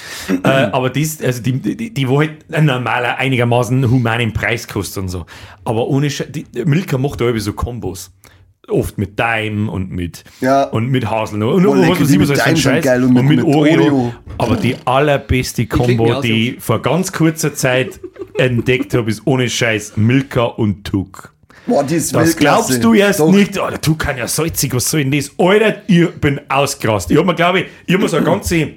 äh, aber das, also die, die, die, wo halt ein normaler, einigermaßen humanen Preis kostet und so. Aber ohne Sch die, die Milka macht da irgendwie so Kombos. Oft mit Daim und mit, Ja. und mit Haselnuss. Und Oh, was ich, was mit Daim Scheiß. geil und und mit- mit, mit Oreo. Oreo. Aber die allerbeste aus, die ich vor ganz kurzer Zeit entdeckt habe, ist ohne Scheiß Milka und Tuck. Boah, die ist Das Weltklasse. glaubst du erst Doch. nicht. Oh, der Tuck kann ja salzig, was soll denn das? Alter, ich bin ausgerast. Ich hab mir, glaube ich, ich hab mir so eine ganze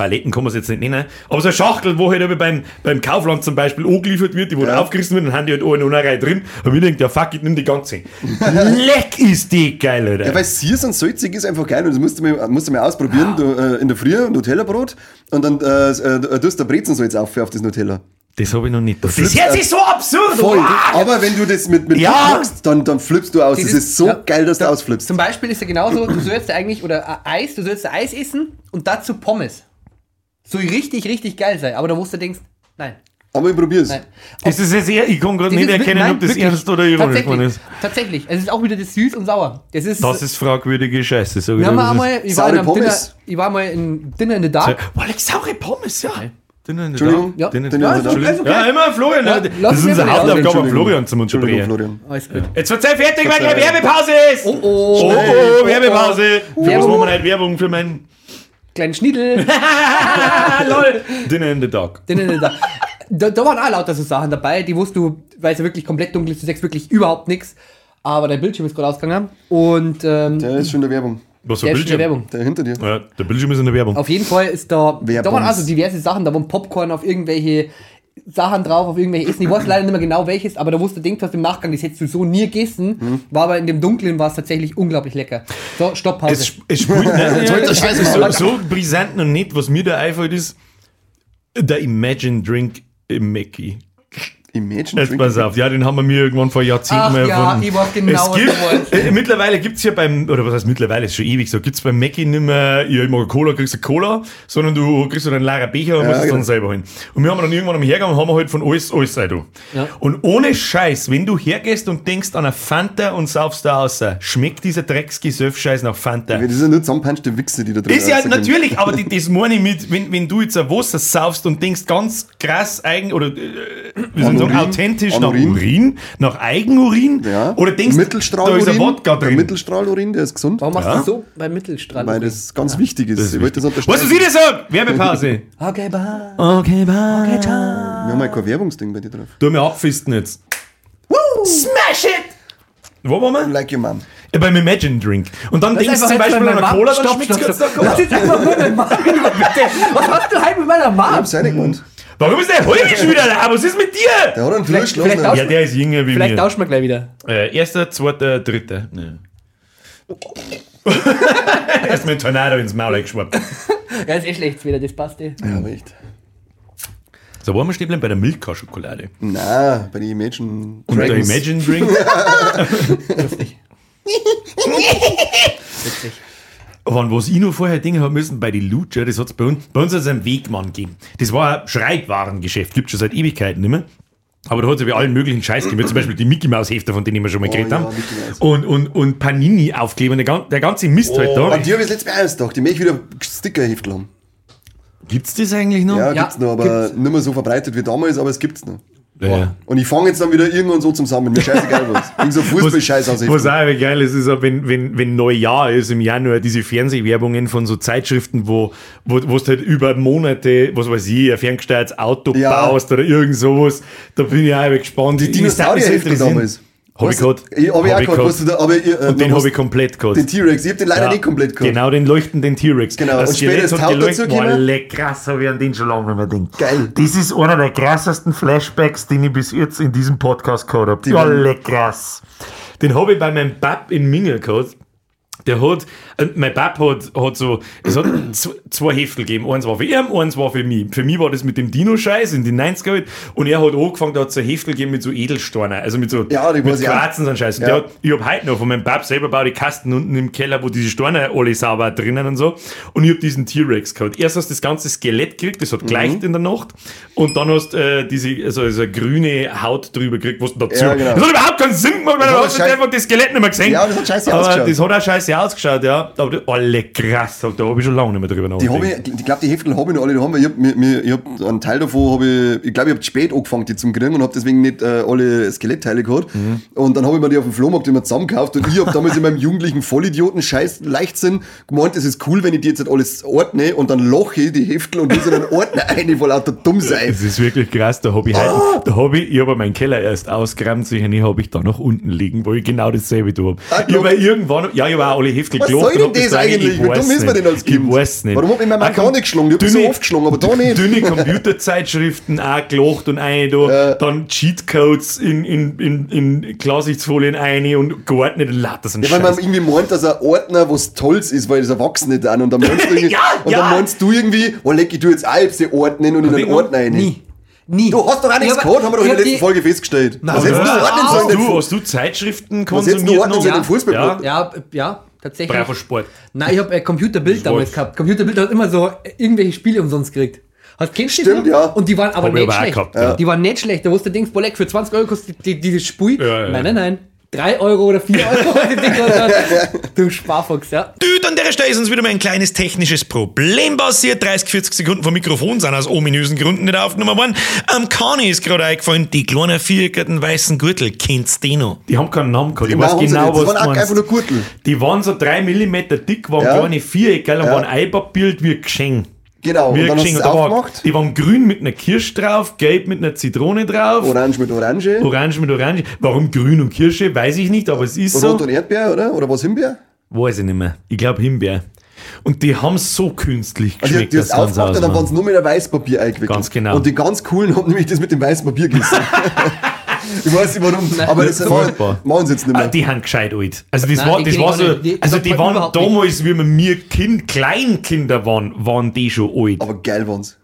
Paletten kann man es jetzt nicht nennen, aber so eine Schachtel, wo halt beim, beim Kaufland zum Beispiel angeliefert wird, die wo Ja. aufgerissen wird, dann haben die halt alle in einer Reihe drin. Und ich denke, ja fuck it, nimm die ganze. Leck ist die geil, Alter. Ja, weil Sears und salzig ist einfach geil und das musst du mal, musst du mal ausprobieren. Du, äh, in der Früh Nutella-Brot und dann äh, äh, tust du Brezensalz auf auf das Nutella. das habe ich noch nicht. Das hört aus- sich so absurd Voll. Aber wenn du das mit, mit Ja. Machst, dann, dann flippst du aus. Das, ist so ja, geil, dass du da- ausflippst. Zum Beispiel ist ja genauso, du sollst eigentlich, oder äh, Eis, du sollst Eis essen und dazu Pommes. Soll richtig, richtig geil sein. Aber da musst du denkst, nein, Aber ich probier's. nein. Das ist jetzt eher, ich kann gerade nicht erkennen, nein, ob das wirklich. ernst oder ironisch tatsächlich, ist. Tatsächlich. Es ist auch wieder das süß und sauer. Das ist, Das ist fragwürdige Scheiße. Ich dir, haben das einmal, ich war, Dinner, ich war mal in Dinner in the Dark. Boah, leck, saure Pommes, ja. Dinner in the Entschuldigung. Dark. Ja. Dinner in Dinner the Dark. Ja, immer Florian. Ja, das ist unsere mal. Hauptaufgabe. Florian zum Entschuldigung, unterbrechen. Florian. Alles gut. Jetzt wird Zeit fertig, weil gleich Werbepause ist. Oh, oh. Oh, oh, Werbepause. Für was machen wir nicht Werbung für meinen Kleinen Schniedel. Lol. Dinner in the Dark. Dinner in the Dark. Da, da waren auch lauter so Sachen dabei, die wusst du, weil es ja wirklich komplett dunkel ist, du siehst wirklich überhaupt nichts. Aber dein Bildschirm ist gerade ausgegangen. Und ähm, Der ist schon in der Werbung. Was für der ist in der Bildschirm? Werbung. Der hinter dir. Ja, der Bildschirm ist in der Werbung. Auf jeden Fall ist da, Werbungs- da waren also diverse Sachen, da waren Popcorn auf irgendwelche Sachen drauf, auf irgendwelche Essen. Ich weiß leider nicht mehr genau welches, aber da wusste du denkst, hast im Nachgang, das hättest du so nie gegessen. Mhm. War aber in dem Dunklen war es tatsächlich unglaublich lecker. So, Stopp, Pause. Es, es nicht. ja, halt der Scheiß so, so brisant noch nicht, was mir da einfällt, ist der Imagine Drink im Mackie. Imagine Jetzt pass auf, ja, den haben wir mir irgendwann vor Jahrzehnten Ach mal ja, erfunden. ich weiß genau, es gibt, äh, Mittlerweile gibt es ja beim, oder was heißt mittlerweile, ist schon ewig so, gibt es beim Mackie nicht mehr, ja, ich mag Cola, kriegst du Cola, sondern du kriegst du einen leeren Becher und Ja, musst es genau. dann selber holen. Und wir haben dann irgendwann am Hergegangen und haben halt von alles, alles rein, du. Ja. Und ohne Scheiß, wenn du hergehst und denkst an eine Fanta und saufst da aus, schmeckt dieser Drecksgesöff-Scheiß nach Fanta. Das sind nur zusammenpanschte Wichse, die da drin Ist ja rausgehen. natürlich, aber die, das meine ich mit, wenn, wenn du jetzt ein Wasser saufst und denkst ganz krass eigen oder äh, ich sagen, Urin, authentisch nach Urin. Urin, nach Eigenurin Ja. oder denkst da ist Mittelstrahlurin. ein Wodka Der drin. Mittelstrahlurin, der ist gesund. Warum machst Ja. du so beim Mittelstrand? Weil das ganz wichtig ist. ist ich wollte das Was unterstreichen. ist wieder so? Werbepause. Okay, bye. Okay, bye. Okay, ciao. Wir haben halt kein Werbungsding bei dir drauf. Du mir abfisten jetzt. Smash it! Wo waren wir? Like your mom. Ja, beim Imagine Drink. Und dann Das ist denkst du zum Beispiel bei an eine Cola, dann schmeckt es ganz nach Cola. Das. Was hast du heute mit meiner Ich Mom? hab's ja nicht gemeint. Warum ist der heute schon wieder da? Was ist mit dir? Der hat einen Vielleicht- vielleicht geschlafen. Ja, der ist jünger wie Vielleicht mir. tauschen wir gleich wieder. Äh, erster, zweiter, dritter. Nee. Erstmal ein Tornado ins Maul geschwappt. Ja, ist eh schlecht wieder, das passt eh. Ja, aber echt. So, waren wir stehen bleiben bei der Milka-Schokolade. Na, bei den Imagine Und der. Imagine Drink. Lustig. Witzig. Wann, was ich noch vorher Dinge haben müssen, bei die Lutscher, das hat's bei uns, bei uns hat es einen Wegmann gegeben. Das war ein Schreibwarengeschäft, gibt schon seit Ewigkeiten nicht mehr. Aber da hat es ja allen möglichen Scheiß gegeben, wie zum Beispiel die Mickey Maus Hefter, von denen wir schon mal Oh geredet ja, haben. Und, und, und Panini-Aufkleber, der, gan- der ganze Mist halt da. Und die habe ich das letzte Mal ausgedacht. Die möchte ich wieder Stickerheftel haben. Gibt's das eigentlich noch? Ja, Ja, gibt's noch, aber nicht mehr so verbreitet wie damals, aber es gibt's noch. Ja. Und ich fange jetzt dann wieder irgendwann so zusammen. Mir scheißegal was. Irgend so Fußball-Scheiß aus. Was auch geil ist, ist, auch, wenn, wenn, wenn Neujahr ist im Januar, diese Fernsehwerbungen von so Zeitschriften, wo, wo, wo du halt über Monate, was weiß ich, ein ferngesteuertes Auto Ja. baust oder irgend sowas, da bin ich auch gespannt. Die Dinosaurierheftel damals. Hab ich. Ich, hab ich du, da- aber, äh, Und den habe ich komplett gehabt. Den T-Rex. Ich hab den leider nicht komplett gehabt. Genau, den leuchtenden T-Rex. Genau, Das und später ist hat Tau geleuchtet. Boah, dazugekommen. leck, krass, habe ich an den schon lange nicht mehr gedacht. Geil. Das ist einer der krassesten Flashbacks, den ich bis jetzt in diesem Podcast gehabt habe. Die Ja, leck krass. Den habe ich bei meinem Bab in Mingel gehabt. Der hat, äh, mein Bab hat, hat so, es hat zwei Heftel gegeben. Eins war für ihn, eins war für mich. Für mich war das mit dem Dino-Scheiß in den 90er halt. Und er hat angefangen, da hat so Heftel gegeben mit so Edelsteinen, also mit so, Ja, die mit. Quarzen und Scheiß. Und Ja. hat, ich hab heute noch von meinem Bab selber baue die Kasten unten im Keller, wo diese Steine alle sauber drinnen und so. Und ich hab diesen T-Rex gehabt. Erst hast du das ganze Skelett gekriegt, das hat Mhm. geleicht in der Nacht. Und dann hast du äh, diese, also, also grüne Haut drüber gekriegt, was du dazu. Ja, genau. Das hat überhaupt keinen Sinn gemacht, weil du hast einfach das Skelett nicht mehr gesehen. Ja, das hat scheiße Aber ausgeschaut. das hat auch scheiße ausgeschaut, ja. Aber das, alle krass, da habe ich schon lange nicht mehr drüber Die nachgedacht. habe ich, ich glaube, die Heftel habe ich noch alle daheim, weil ich hab, ich hab einen Teil davon, habe ich, ich glaube, ich habe spät angefangen, die zum kriegen und habe deswegen nicht äh, alle Skelettteile gehabt. Mhm. Und dann habe ich mir die auf dem Flohmarkt immer zusammengekauft und ich habe damals in meinem jugendlichen Vollidioten Scheiß Leichtsinn gemeint, es ist cool, wenn ich die jetzt alles ordne und dann loche ich die Heftel und die in einen Ordner ein, weil lauter dumm sein. Das ist wirklich krass, da habe ich heute, da habe ich, ich habe meinen Keller erst ausgeräumt, sicher nicht, habe ich da noch unten liegen, wo ich genau dasselbe tue. Ah, ich habe irgendwann, ja, ich habe alle Was gelacht soll denn das eigentlich? ich Wie dumm ist man denn als Kind? Ich weiß nicht. Warum hab ich meine Mama Auch gar nicht geschlagen? Ich hab die so oft geschlagen, aber da nicht. Dünne Computerzeitschriften auch gelacht und eine da, dann Cheatcodes in, in, in, in Klarsichtfolien eine und geordnet und lauter so ein Ja, weil man irgendwie meint, dass ein Ordner was Tolles ist, weil das Erwachsene dann und dann meinst du, irgendwie, Ja, und ja. dann meinst du irgendwie, oh leck, ich tu jetzt Alpse ordnen und in einen Ordner rein. Nie. Nie. Du hast doch auch nichts Ja, gehabt, haben wir doch in ja, der letzten die- Folge festgestellt. was hättest du ja. ordnen hast, sollen? du, hast du Zeitschriften Was hättest du konsumiert? ordnen noch? sollen? Ja. den Fußballblock? Ja, ja, tatsächlich. Bravo Sport. Nein, ich habe äh, Computerbild damals gehabt. Computerbild hat immer so äh, irgendwelche Spiele umsonst gekriegt. Hast kennst du die Stimmt, ja. Und die waren aber Hab ich nicht schlecht. gehabt, ja. Die waren nicht schlecht. Da wusste Dings, Bolek, für 20 Euro kostet die, dieses Spui. Ja, ja. Nein, nein, nein. 3 Euro oder 4 Euro. die du Sparfuchs, ja. Dude, an der Stelle ist uns wieder mal ein kleines technisches Problem passiert. 30, 40 Sekunden vom Mikrofon sind aus ominösen Gründen nicht aufgenommen worden. Am Kani ist gerade eingefallen, die kleinen viereckigen weißen Gürtel, kennst du die noch? Die haben keinen Namen gehabt. Ich Nein, weiß genau, was waren auch meinst. einfach nur Gürtel. Die waren so drei Millimeter dick, waren Ja. kleine Vierecke und Ja. waren einpapiert wie ein Geschenk. Genau, Wie und dann hast es aufgemacht. die waren grün mit einer Kirsche drauf, gelb mit einer Zitrone drauf, Orange mit Orange. orange mit orange. Warum grün und Kirsche, weiß ich nicht, aber es ist so. Rot und Erdbeer, oder? Oder was Himbeer? Weiß ich nicht mehr. Ich glaube Himbeer. Und die haben so künstlich Also die, geschmeckt, die hast dass sie uns aufgemacht und dann waren es nur mit einem Weißpapier eingewickelt. Ganz genau. Und die ganz coolen haben nämlich das mit dem weißen Papier gegessen. ich weiß nicht warum, aber das Furchtbar. machen sie jetzt nicht Ah, mehr. die haben gescheit alt. Also das Nein, war, die das war so, nicht- die- also die waren damals, wie wir mir kind, Kleinkinder waren, waren die schon alt. Aber geil waren's.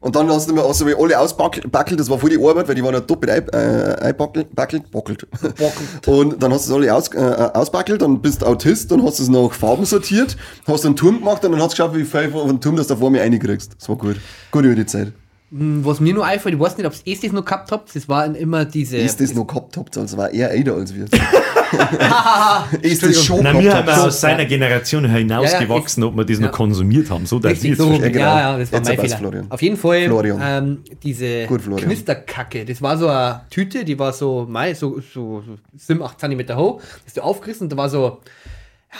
Und dann hast du mir also alle ausbackelt, das war voll die Arbeit, weil die waren ja doppelt ein- äh, einbackelt, backelt, backelt. Und dann hast du es alle aus, äh, ausbackelt, dann bist du Autist, dann hast du es nach Farben sortiert, hast einen Turm gemacht und dann hast du geschaut, wie viel von dem Turm das da vor mir reinkriegst. Das war gut. Gute alte Zeit. Was mir nur einfällt, ich weiß nicht, ob es das noch gehabt habt, das waren immer diese. Ist das noch gehabt habt, also war eher älter als wir. ist das schon Na, wir haben ja aus seiner Generation hinausgewachsen, ob wir das noch Ja. konsumiert haben. So, dass Richtig, ich so, ja, genau. ja, das war Jetzt mein Fehler. Florian. Auf jeden Fall Florian. Ähm, diese Gut. Knisterkacke, das war so eine Tüte, die war so, mei, so, so, so 7, 8 cm hoch, hast du aufgerissen und da war so,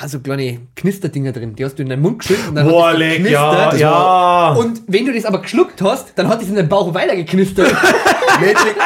ja, so kleine Knisterdinger drin, die hast du in deinen Mund geschüttet und dann Boah, hat das leck, geknistert. ja, ja. Und wenn du das aber geschluckt hast, dann hat es in den Bauch weiter geknistert. Magic,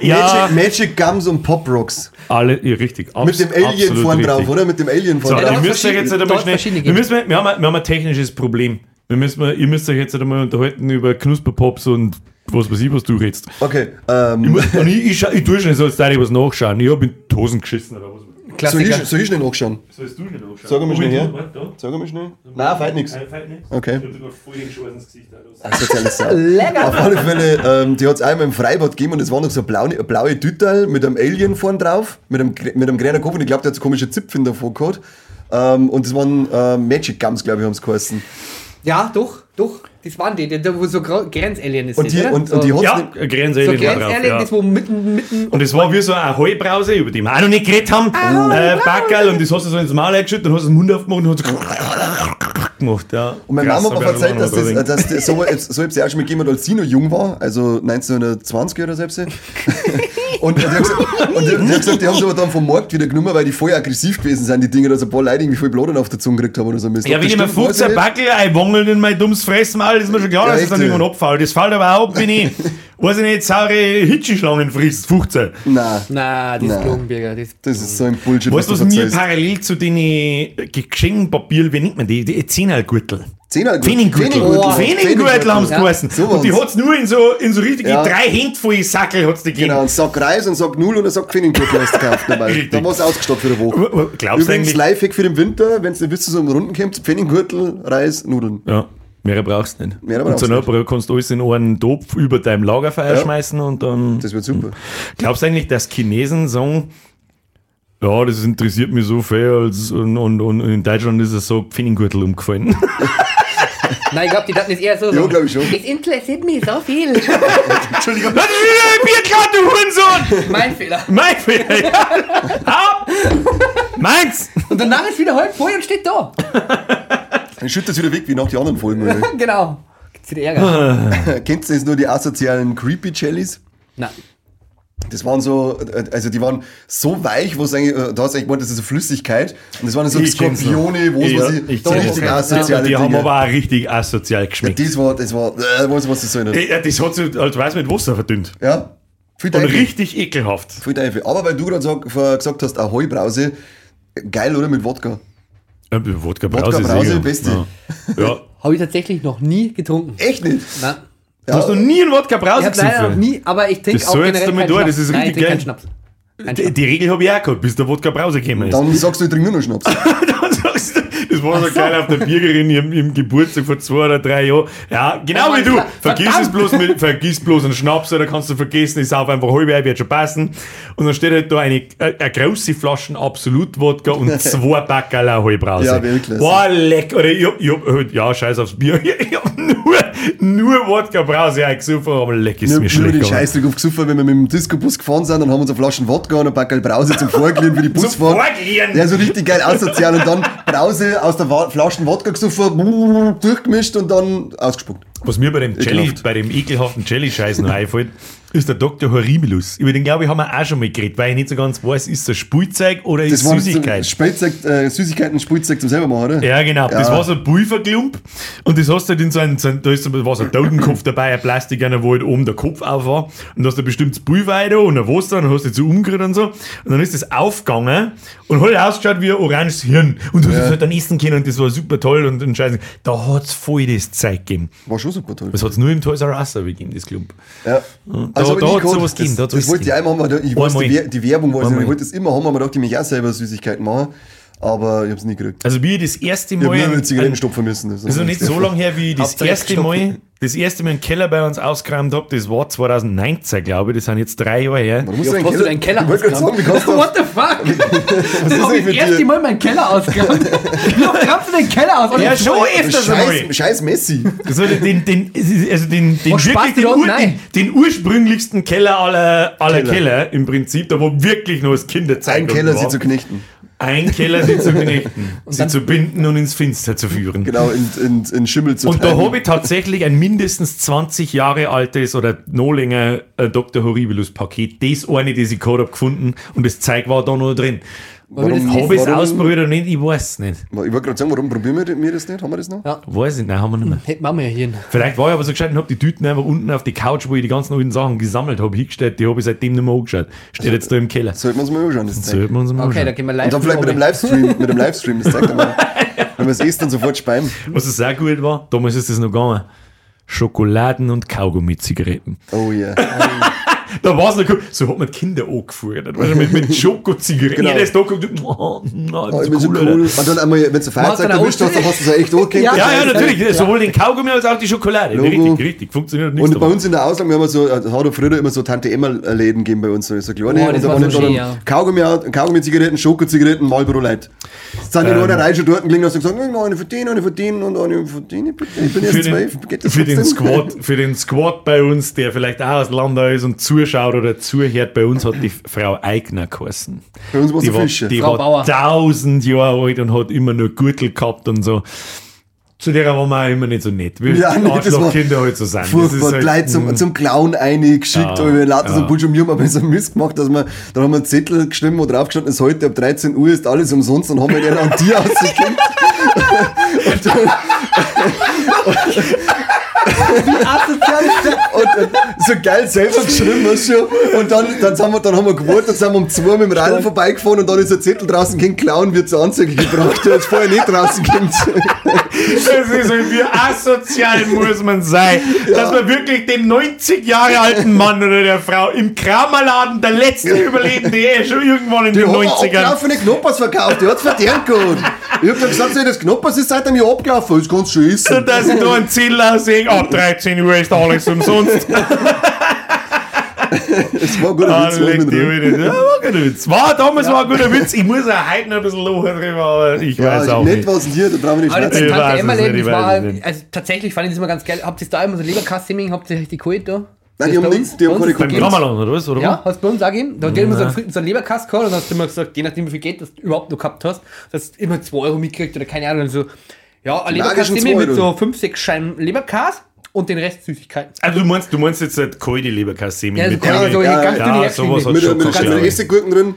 Ja. Magic, Magic Gums und Pop Rocks. alle, ja, richtig. Mit abs- dem Alien vorn drauf, oder? Mit dem Alien So, vorn ihr drauf. hat's müsst euch jetzt verschiedene- einmal schnell, wir, müssen, wir, haben, ein- wir haben ein technisches Problem. Wir müssen, wir- ihr müsst euch jetzt einmal unterhalten über Knusperpops und was weiß ich, was du redest. Okay, Ich, ähm, muss, und ich, ich, ich tue schon so, als würde ich was nachschauen. Ich habe in die Hosen geschissen oder was. soll ich, Klassiker. soll ich schnell nachschauen? Sollst du nicht nachschauen? Sag mal schnell her. Sag mal schnell. Nein, fällt nichts. Nein, fällt nichts. Okay. Ich hab sogar voll den Schwarz ins Gesicht. Lecker. Auf alle Fälle, ähm, die hat es einmal im Freibad gegeben und es war noch so eine blaue, eine blaue Tüte mit einem Alien vorn drauf, mit einem, mit einem grünen Kopf und ich glaube, der hat so komische Zipfen davor gehabt. Ähm, und das waren äh, Magic Gums, glaube ich, haben sie geheißen. Ja, doch, doch, das waren die, die, die wo so Grenzalien ist. Und die, oder? und, so, und die hat Ja, ein Grenzalien so. Grenzalien, Ja. das wo mitten, mitten Und es war wie so eine Heubrause, über die wir auch noch nicht geredet haben. Äh, Backerl, und das hast du so ins Maul eingeschüttet, dann hast du den Mund aufgemacht und hast so gemacht. Ja. Und meine Krass, Mama hat erzählt, dass das, dass das so, so habe ich auch schon mal gegeben, als sie noch jung war, also 1920 oder selbst. und gesagt, und die, die hat gesagt, die haben sie aber dann vom Markt wieder genommen, weil die voll aggressiv gewesen sind, die Dinge, dass ein paar Leute irgendwie voll Bladen auf der Zunge gekriegt haben oder so. Ja, wenn ich mir 15 Backel einwongelt in mein dummes Fressmaul, ist mir schon klar, Ja, dass es dann echt, irgendwann abfällt. Das fällt aber auch ab, wenn ich, weiß ich nicht, saure Hitschenschlangen frisst, 15. Nein, Na, das Nein. ist Klogenberger. Das, das ist so ein Bullshit, Weißt du, was mir parallel zu den Geschenkpapier, wie nennt man die? Die Zehnergürtel. Zehner, Fenninggürtel. Fenninggürtel. Haben sie geheißen. Und die hat's nur in so, in so richtig Ja. drei Hände voll Sackel hat's die gegeben. Genau, ein Sack Reis, ein Sack Null und ein Sack Fenninggürtel hast du gekauft dabei. Richtig. Da war's ausgestopft für eine Woche. Glaubst Übrigens, eigentlich? Lifehack für den Winter, wenn du nicht wisst, so um Runden kommt, Pfenninggürtel, Reis, Nudeln. Ja. Mehr brauchst du nicht. Mehr und brauchst zur Not kannst du alles in einen Topf über deinem Lagerfeuer Ja. schmeißen und dann. Das wird super. Glaubst du eigentlich, dass Chinesen sagen, ja, das interessiert mich so viel, als, und, und, und in Deutschland ist es so Pfenninggürtel umgefallen. Nein, ich glaube, die dachten jetzt eher so. Ja, so, glaub ich schon. Es interessiert mich so viel. Entschuldigung. Das ist wieder ein Bierkart, du Hurensohn! mein Fehler. Mein Fehler, ja. Ab! Meins! Und danach ist wieder halb voll und steht da. Dann schüttet es wieder weg wie nach die anderen Folgen. oder? genau. Gibt's wieder Ärger. Kennst du jetzt nur die asozialen Creepy Jellies? Na, Das waren so, äh, also die waren so weich, wo es eigentlich, äh, da hast du eigentlich gemeint, das ist eine Flüssigkeit. Und das waren so Ich. Skorpione, wo es Ja, ich so richtig noch. asoziale Die haben Dinge. aber auch richtig asozial geschmeckt. das war, das war, äh, weiß was das soll. nicht. Ja, das hat sich als weiß mit Wasser verdünnt. Ja, viel Und richtig ekelhaft. Viel Teufel. Aber weil du gerade gesagt hast, Ahoi Brause, geil, oder? Mit Wodka. Ja, Wodka Wodka Brause, Brause, sicher. beste. Ja. ja. habe ich tatsächlich noch nie getrunken. Echt nicht? Na, Du hast noch nie einen Wodka ich Brause habe leider noch gesoffen. nie, aber ich trinke auch soll jetzt generell damit keinen durch, das Schnaps. ist Nein, richtig ich trinke keinen geil. Schnaps. Die, die Regel habe ich auch gehabt, bis der Wodka Brause gekommen ist. Dann sagst du, ich trinke nur noch Schnaps. Dann sagst du, das war so geil auf der Biergerin im, im Geburtstag vor zwei oder drei Jahren. Ja, genau Oh wie du. Vergiss es bloß, mit, vergiss bloß einen Schnaps, oder kannst du vergessen, ist auf einfach halb ein, wird schon passen. Und dann steht halt da eine, äh, eine große Flasche Absolut-Wodka und zwei Backerl halb raus. Ja, wirklich. Boah, leck. Oder ich, ich hab, halt, ja, scheiß aufs Bier. Ich hab nur, nur Wodka Brause eingesoffen, aber leck ist mir nur schlecht den gegangen. Scheißdruck aufgesoffen, wenn wir mit dem Discobus gefahren sind, dann haben wir uns eine Flasche Wodka und ein Packel Brause zum Vorglieren für die Busfahrt. Vorglieren? Ja, so richtig geil asozial und dann Brause aus der Flasche Wodka gesoffen, durchgemischt und dann ausgespuckt. Was mir bei dem Jelly, Ekelhaft. bei dem ekelhaften Jelly-Scheiß noch einfällt, ist der Dr. Horribilus. Über den, glaube ich, haben wir auch schon mal geredet, weil ich nicht so ganz weiß, ist das Spielzeug oder ist Das war Süßigkeit? Spielzeug, äh, Süßigkeiten, Spielzeug zum selber machen, oder? Ja, genau. Das Ja. war so ein Pulverklump. Und das hast du halt in so einem, so ein, da ist so, war so ein Totenkopf dabei, ein Plastik, einer, wo halt oben der Kopf auf war. Und da hast du bestimmt das Pulver rein da und ein Wasser und dann hast du das so umgerührt und so. Und dann ist das aufgegangen und hat ausgeschaut wie ein oranges Hirn. Und du hast das halt dann essen können und das war super toll und, und scheiße. Da hat's voll das Zeug gegeben. War schon super toll. Das hat's nur im Toys R Us gegeben, das Klump. Ja. Da- aber da gehabt. sowas gegeben, da Das, das wollte ich gegeben. einmal haben, ich weiß Einmal. die, Wer- die Werbung ich, wollte das immer haben, aber dachte ich mich auch selber Süßigkeiten machen, aber ich hab's nie gekriegt. Also wie ich das erste Ich hab Mal... nur Zigaretten stopfen müssen. Das Also nicht so lange her, wie ich das erste. Mal, das erste Mal einen Keller bei uns ausgeräumt habe. Das war 2019, glaube ich. Das sind jetzt drei Jahre her. Warum oft hast du deinen Keller Ich du What the fuck? Was ist hab eigentlich ich das erste dir? Mal meinen Keller ausgeräumt. Wie oft räumst du den Keller aus? Und Ja, ich- schon öfters Scheiß, einmal. scheiß Messi. So den, den, also den, den, Was wirklich den, ur, den, Nein. den ursprünglichsten Keller aller, aller Keller. Keller. im Prinzip, da wo wirklich nur das Kinderzeit Ein Keller sie zu knechten. Ein Keller sie zu knechten, sie zu binden und ins Finster zu führen. Genau, in, in, in Schimmel zu Und da treiben. habe ich tatsächlich ein mindestens 20 Jahre altes oder noch länger äh, Dr. Horribilus Paket, das eine, das ich gerade gefunden und das Zeug war da noch drin. Das Warum- Habe ich es Warum- ausprobiert oder nicht? Ich weiß es nicht. Ich wollte gerade sagen, warum probieren wir das nicht? Haben wir das noch? Ja. Weiß ich nicht, haben wir nicht mehr. Hätten wir ja hier. Vielleicht war ich aber so gescheit und habe die Tüten einfach unten auf die Couch, wo ich die ganzen alten Sachen gesammelt habe, hingestellt. Die habe ich seitdem nicht mehr angeschaut. Steht jetzt da im Keller. Sollten wir uns mal anschauen, das Zeug. Sollten wir uns mal Okay, da anschauen. gehen wir live. Und dann vielleicht mit dem Livestream, mit dem Livestream, das zeigt er mal. Wenn wir es isst, dann sofort speien. Was es auch gut war, damals ist es noch gegangen. Schokoladen- und Kaugummi-Zigaretten. Oh yeah. Da war es noch cool. So hat man die Kinder angefeuert. Weißt du, mit, mit Schokozigaretten. Genau. Jedes Tag guckt, oh, oh, Oh, das ist so cool. Und dann einmal, wenn du dann erwischt auch- hast, dann hast du es auch echt angekriegt. Ja, Ja, ja, natürlich. Sowohl den Kaugummi als auch die Schokolade. Logo. Richtig, richtig. Funktioniert nichts. Und bei uns in der Ausland, wir haben so, es hat auch früher immer so Tante Emma-Läden gegeben bei uns, so, kleine. Oh, das und da war waren so dann schön, ja. Kaugummi, Kaugummi-Zigaretten, Schokozigaretten, Marlboro Light. Es sind in einer Reihe schon dort gelegen, hast du gesagt, "Oh, eine für den, eine für den und eine für den. Ich bin erst zwölf. Für, den? Squad, für den Squad bei uns, der vielleicht auch aus Landau ist und zuschaut oder zuhört, bei uns hat die Frau Eigner geheißen. Bei uns war war, Fische. die Frau war Bauer. tausend Jahre alt und hat immer nur Gürtel gehabt und so. Zu der waren wir auch immer nicht so nett. Wie Ja, nee, das war Arschlochkinder halt so. Das Furchtbar, halt- Leute zum, zum Clown eingeschickt, Ja, wir lauter so ja. Bullshit, wir haben aber so Mist gemacht, dass wir, dann haben wir einen Zettel geschrieben, wo drauf gestanden ist, heute ab 13 Uhr ist alles umsonst, und haben wir den an dir ausgekippt. und dann, Asozial ist das? Und, und so geil selber geschrieben, weißt du schon. Und dann, dann, sind wir, dann haben wir gewohnt, dann sind wir um zwei mit dem Radl vorbeigefahren und dann ist ein Zettel draußen, kein Clown wird zur Anzeige gebracht, der jetzt vorher nicht draußen kommt. Das ist so, wie asozial muss man sein, dass man wirklich den 90 Jahre alten Mann oder der Frau im Kramerladen, der letzte Überlebende, eh, schon irgendwann in Die den hat 90ern. abgelaufene Knoppers verkauft, die hat's verdient gehabt. Ich hab gesagt, das Knoppers ist seit einem Jahr abgelaufen, das kannst du schon essen. Und dass ich da ein Ziel aussehe, ab 13 Uhr ist alles umsonst. Das war ein guter Ah, Witz, war. Witz. Ja, war ein guter Witz. War damals war ein guter Witz. Ich muss auch heute noch ein bisschen lachen drüber, aber ich weiß Ja, auch nicht nicht. was hier, da brauchen wir nicht weiß Tante es Emma nicht, Leben, ich das war, weiß es nicht. also tatsächlich fand ich das immer ganz geil. Habt ihr da immer so Leberkass-Semming, habt ihr euch die geholt da? Nein, die haben nichts, die haben keine Beim. Kramerland, oder was? Oder Ja, hast du bei uns auch gegeben. Da hat der immer so einen, so einen Leberkass gehabt und dann hast du immer gesagt, je nachdem wie viel Geld das du überhaupt noch gehabt hast, dass du immer 2 Euro mitgekriegt oder keine Ahnung. So, ja, ein Semming zwei mit so Euro. 5, 6 Scheinen Leberkass und den Rest Süßigkeiten. Also du meinst, du meinst jetzt halt kalte Leberkassemi Ja, mit kann- so ja, ja, ja, sowas mit. hat Mit, schon mit, mit. Essiggurken drin.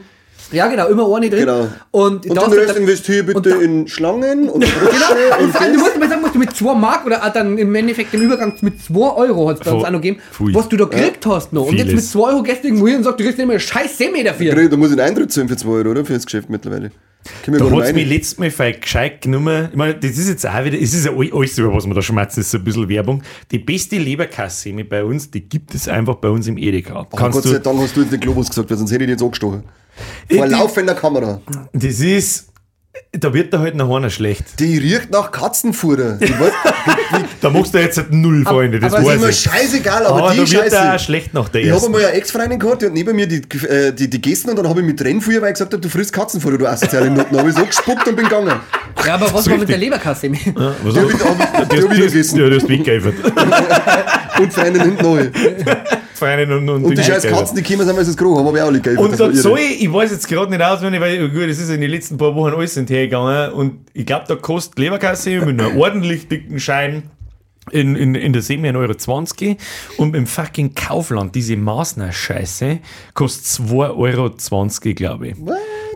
Ja, genau, immer ohne drin. Genau. Und, Und den du Rest dann- investiere bitte in Schlangen und Genau, Frösche und du musst mal sagen, musst du mit 2 Mark oder dann im Endeffekt im Übergang mit 2 Euro hat es bei uns auch noch gegeben, was du da gekriegt hast noch. Und jetzt mit Vieles. 2 Euro du irgendwo hin und sagst, du kriegst nicht mehr scheiß Semi dafür. Da muss ich einen Eintritt zahlen für 2 Euro, oder? Für das Geschäft mittlerweile. Da hat es mich letztes Mal voll gescheit genommen. Ich meine, das ist jetzt auch wieder, es ist ja all- alles, über was wir da schmerzen, ist so ein bisschen Werbung. Die beste Leberkassemi bei uns, die gibt es einfach bei uns im Edeka. Oh, Kannst Gott sei Dank hast du jetzt den Globus gesagt, weil sonst hätte ich dich jetzt angestochen. Vor die- laufender Kamera. das ist, da wird da halt nach einer schlecht. Die riecht nach Katzenfutter. Die Da machst du jetzt halt null Freunde, das aber ist weiß ich. scheißegal, aber, Aber die da wird da Scheiße. schlecht nach der Ich habe einmal eine Ex-Freundin gehabt, die hat neben mir die, äh, die, die gegessen und dann habe ich mit Rennen früher, weil ich gesagt habe, du frisst Katzenfutter, du asoziale Nutten. Dann habe ich so gespuckt und bin gegangen. Ja, aber was war mit der Leberkass-Semi? Ja, was Die habe ich, hab, Die hab ich hast- gegessen. Ja, du hast weggeeifert. Und Freundin hinten neu. Feinen und, und, Und die scheiß. Katzen, die kommen, sind, es gerochen haben, habe ich auch nicht gegessen. Und da soll ich, ich weiß jetzt gerade nicht auswendig, weil gut, es ist in den letzten paar Wochen alles sind hergegangen und ich glaube, da kostet Leberkasse mit einem ordentlich dicken Schein in, in, in der Semi 1,20 Euro und im fucking Kaufland, diese Maßner-Scheiße, kostet 2,20 Euro, glaube ich.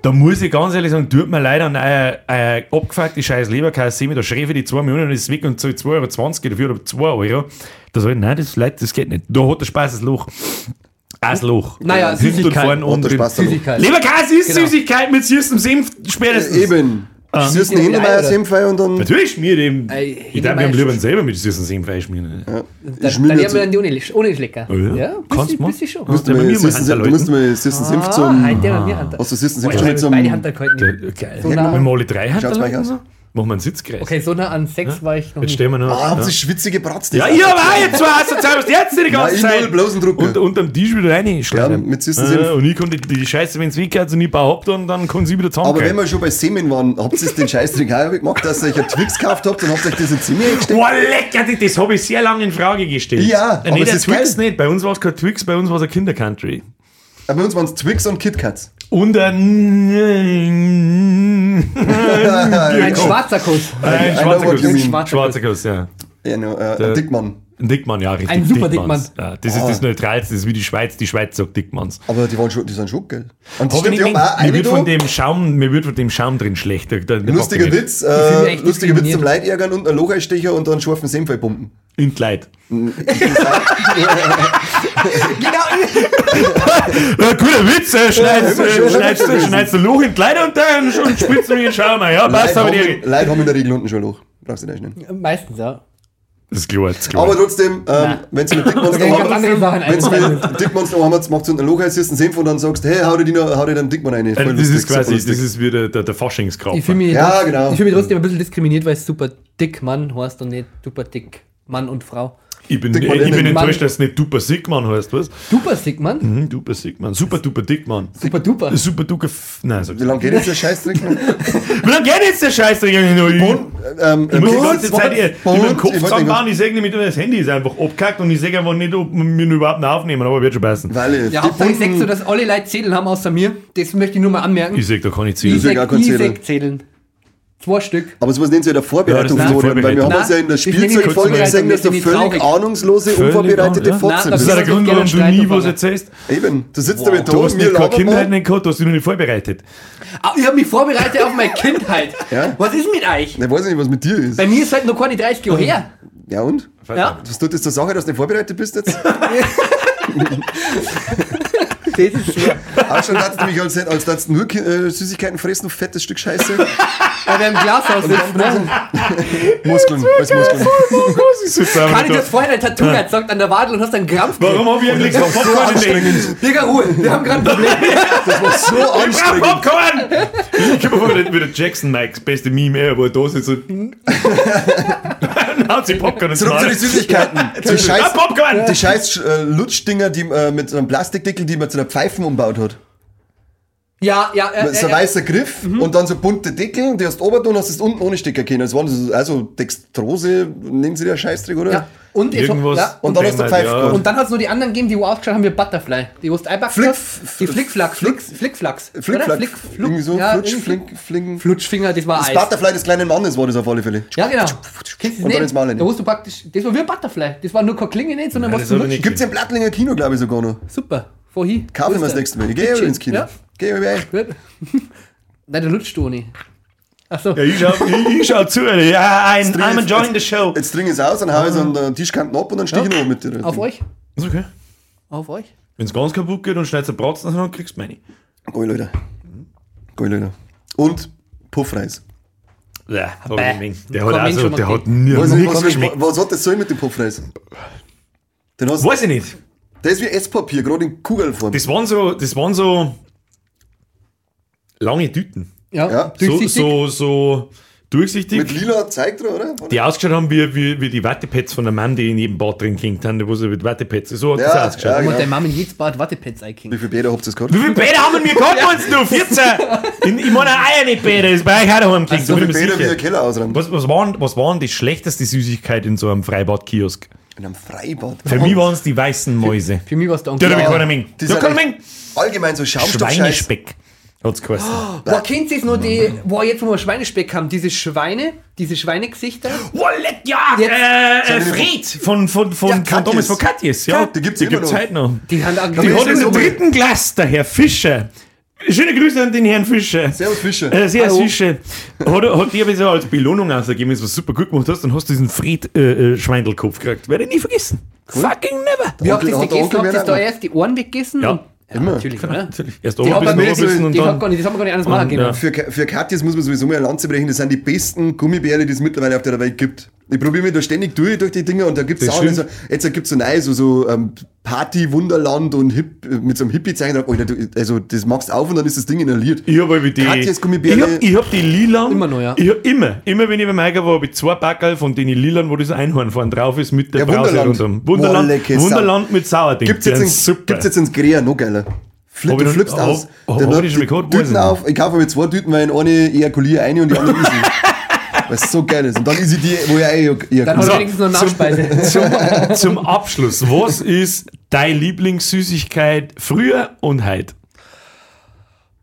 Da muss ich ganz ehrlich sagen, tut mir leid an eine, eine abgefuckte scheiß Leberkasse da schreibe ich die 2 Millionen und ist weg und zahle 2,20 Euro dafür oder 2 Euro. Da sag ich, nein, das, Leute, das geht nicht. Da hat der Spaß das Loch. Das Loch. Naja, Hinten und da. Süßigkeit. Leberkäse ist Genau. Süßigkeit mit süßem Senf spätestens. Eben. Süßen Ja, Hintermeier oder? Senfei und dann. Natürlich schmiert eben. Ey, ich darf mir lieber selber mit süßem Senf schmieren. Ja. Dann, schmier dann mir haben wir dann die ohne, ohne Schlecker. Oh ja? ja Kannst du du bei mir mal mal Hand du musst mal süßen Senf Ah, zum. Hast du süßen Senf ich schon zum. beide Hand gehalten. Ge- Geil. Wenn wir alle drei Hand Schaut's mal machen wir einen Sitzkreis. Okay, so nah an Sex war ich noch Jetzt stehen wir noch. Ah, haben ja. sie schwitzige Bratzen. Ja, ich habe auch jetzt zwei Assozial, was jetzt die ganze Nein, ich Zeit. null, bloßen Drucker. Und unterm Tisch wieder reinschlagen. Ja, mit süßen Ah. Und ich konnte die Scheiße, wenn es weggeht und ich baue ab, dann, dann kann sie wieder Aber wenn wir schon bei Semen waren, habt ihr den Scheißdreck auch gemacht, dass ihr euch einen Twix gekauft habt und habt euch das in Zimmer eingesteckt? Boah, lecker, das- das habe ich sehr lange in Frage gestellt. Ja, Äh, aber es der ist Twix geil. nicht. Bei uns war es kein Twix, bei uns war es ein Kindercountry. Aber bei uns waren es Twix und KitKats. Und ein. Ein schwarzer Kuss. Ein schwarzer Kuss. you mean. Schwarzer Schwarzer Kuss, ja. No, äh, ein Dickmann. Ein Dickmann, ja, richtig. Ein super Dickmanns. Dickmann. Ja, das ist das Neutralste, das ist wie die Schweiz. Die Schweiz sagt Dickmanns. Aber die, waren schon, die sind schon geil. Und stimmt, die haben auch mir wird von dem Schaum, mir wird von dem Schaum drin schlecht. Da- da- da Lustiger. Witz, äh, lustiger Witz zum diskriminiert. Leitärgern und ein Locheinstecher und dann scharfen Senf pumpen. In Kleid. Genau. Ja, guter Witz, äh, schneidest, immer äh, schneidest, du- schon schneidest du ein Loch in Kleid und dann schon spritzt du mir den Schaum ein. Ja, passt Leute aber in- Leute haben in der Regel unten schon ein Loch. Brauchst du nicht nehmen. Meistens, ja. Das ist klar, das ist klar. Aber trotzdem, ähm, wenn sie mit ein. da haben, macht sie unten ein Loch, heißt Senf und dann sagst du, hey, hau dir, die noch, hau dir den Dickmann rein. Äh, das lustig, ist quasi, das ist wie der, der, der Faschingskrab. Ich fühle mich, Ja, genau. fühl mich trotzdem ein bisschen diskriminiert, weil es super dick Mann heißt und nicht super dick Mann und Frau. Ich bin, ich bin enttäuscht, dass es nicht Duper Sigmann heißt, was? Super sick Mann? Mhm, Duper Sigmann. Super Duper Dickmann. Super duper. Super Duper. F- Nein, sag's Wie lange geht jetzt der Scheißdreck noch? Wie lange geht jetzt der Scheißdreck noch? Ich, ähm, ich muss die ganze Zeit hier in meinem Kopf zusammenbauen. Ich sehe nämlich, das Handy ist einfach abgekackt und ich sehe einfach nicht, ob wir ihn überhaupt noch aufnehmen, aber wird schon passen. Weil ich, Ja, die Hauptsache ich sag so, bunten, dass alle Leute Zählen haben außer mir. Das möchte ich nur mal anmerken. Ich sehe da kann ich Ich ziehen. sag auch sag, kein ich Zählen. Zwei Stück. aber sowas nennt sich ja der Vorbereitung Ja, eine weil wir haben Vorbereitung. es ja in der Spielzeugfolge Vorbereitung, gesehen, dass du ich völlig traurig. ahnungslose, Völlig unvorbereitete ja. Fotzen Das ist auch der bist. Grund, warum du nie was erzählst. Eben, du sitzt da mit Du hast mir nicht keine Kindheit nicht gehabt, du hast dich noch nicht vorbereitet. Ah, ich habe mich vorbereitet auf meine Kindheit. Ja? Was ist mit euch? Ich weiß nicht, was mit dir ist. Bei mir ist halt noch keine 30 Jahre her. Ja und? Ja, Was tut das zur Sache, dass du nicht vorbereitet bist jetzt? das ist schwer. Auch schon dachte mich, als, als du nur äh, Süßigkeiten fressen, du fettes Stück Scheiße. Weil wir im Glashaus sitzen, ne? Muskeln, als Muskeln. Ich sitze einfach Kann ich da. das vorher dein Tattoo gesagt an der Wadel und hast einen Krampf Warum habe ich eigentlich keinen Popcorn in den Digga, Ruhe, wir haben gerade ein Problem. Das war so Ich brauch anstrengend. Popcorn! Ich komme vor, wie der Jackson Mikes beste Meme ever, wo er da sitzt und dann haut sie Popcorn ins Zurück zu den Süßigkeiten. Die Ah, scheiß, Popcorn! die scheiß äh, Lutschdinger, die äh, mit so einem Plastikdeckel, die man zu einer Pfeifen umbaut hat. Ja, ja, äh, so ein äh, äh, weißer Griff und dann so bunte Deckel, die hast du oben und hast es unten ohne Stecker können. Das war so, also Dextrose, nennen sie der Scheißdreck, oder? ja. Und, es- Irgendwas. ja, Und dann hast du Ja. Pfeifen gehabt. und dann hat es nur die anderen gegeben, die wo ausgeschaut haben wie Butterfly. Die wussten einfach Flick- die Flickflack, Flick, Flickflacks. Flickflack, Flick, irgendwie so, ja, Flutsch, Flink, Flingen. Flutschfinger, das war Das Eis. Butterfly des kleinen Mannes war das auf alle Fälle. Ja, genau. Kennst du Und dann ins rein. Da wusst du praktisch, das war wie ein Butterfly. Das war nur keine Klinge nicht, sondern Nein, was Lutschen. nicht. Gibt's im Blattlinger Kino, glaube ich, sogar noch. Super. Vorhin. Kaufen wir das nächste Mal. Ich gehe ins Kino. Ja. Geh mal rein. Gut. Nein, der lutscht du nicht. Achso. Ja, ich schau, ich, ich schau zu. Ja, I'm, Dring I'm jetzt- enjoying the show. Jetzt dring ich es aus, dann hau ich es an den Tischkanten ab und dann stehe ich noch mit dir. Auf euch? Ist okay. Auf euch? Wenn es ganz kaputt geht und schneidest du Bratzen, dann kriegst du meine. Geil, Leute. Geil, Leute. Und Puffreis. Ja. Der hat also, der hat nie Was, nichts was, was, was hat das so mit dem Puffreis? Den hast, Weiß ich nicht. Der ist wie Esspapier, gerade in Kugelform. Das waren so, das waren so lange Tüten. Ja, Ja. So, durchsichtig. so, so durchsichtig. Mit lila Zeug drin, oder? die ausgeschaut haben wie, wie, wie die Wattepads von der Mann, die in jedem Bad drin klingt haben, wo sie mit Wattepads. So hat Ja, das ausgeschaut. ja, Und genau. deine Mama in jedes Bad Wattepads Wie einkriegen. viele Bäder habt ihr gehabt? Wie viele Bäder haben wir gehabt, meinst du? 14? In, ich meine Eier nicht Bäder, das ist bei euch auch daheim klingt. So da viele Bäder wie ein Keller ausräumt. Was, was, waren, was waren die schlechteste Süßigkeit in so einem Freibad-Kiosk? In einem Freibad. Für mich waren es die weißen Mäuse. Für mich war es der Onkel. echt- Menge. Allgemein so Schaumstoffscheiß. Schweinespeck hat es geheißen. Boah, kennt ihr noch die, boah, jetzt wo wir Schweinespeck haben, diese Schweine, diese Schweinegesichter? Wallet, ja, Jetzt- äh, äh, Fred von, von, von, Ja, von Katjes. Thomas von Katjes. Ja, Die gibt's die gibt's heute noch. Die Die hat im so- dritten Glas, der Herr Fischer. Schöne Grüße an den Herrn Fischer. Servus Fischer. Äh, sehr Hallo. Fischer. Hat, hat dir aber so als Belohnung ausgegeben, was du super gut gemacht hast, dann hast du diesen Fred äh, äh, Schweindelkopf gekriegt. Werde ich nie vergessen. Fucking never. Wie habt ihr das gegessen? Habt ihr da erst die Ohren weggegessen? Ja. Und- Immer. Natürlich, oder? Natürlich. Erst Die nicht, gar nicht, das haben wir gar nicht anders machen können. ja. Für, für Katjes muss man sowieso mal eine Lanze brechen. Das sind die besten Gummibärle, die es mittlerweile auf der Welt gibt. Ich probiere mich da ständig durch, durch die Dinger und da gibt es Das auch so, jetzt gibt es so neu, so, so ähm, Party, Wunderland und Hip, mit so einem Hippie-Zeichen Also das machst du auf und dann ist das Ding inhaliert. Ich habe die. Katjes. Ich hab, ich hab die Lilan. Immer noch, ja. Ich hab immer, immer wenn ich beim Eiger war, habe ich zwei Backerl von den Lilan, wo das Einhorn vorne drauf ist, mit der Ja, Brause Wunderland. rundum. Wunderland. Wunderland mit Sauerding. Gibt's jetzt, in, super. gibt's jetzt ins Grea noch geiler. Flip, Hab du ich flippst hab- aus. hab- hab macht ich weiß Tüten ich auf. Ich kaufe mir zwei Tüten, weil eine ejakuliere eine und die andere ist Weil es so geil ist. Und dann ist sie die, wo ich eh ejakuliere. Dann hat So, er wenigstens noch Nachspeise. Zum Abschluss, was ist deine Lieblingssüßigkeit früher und heute?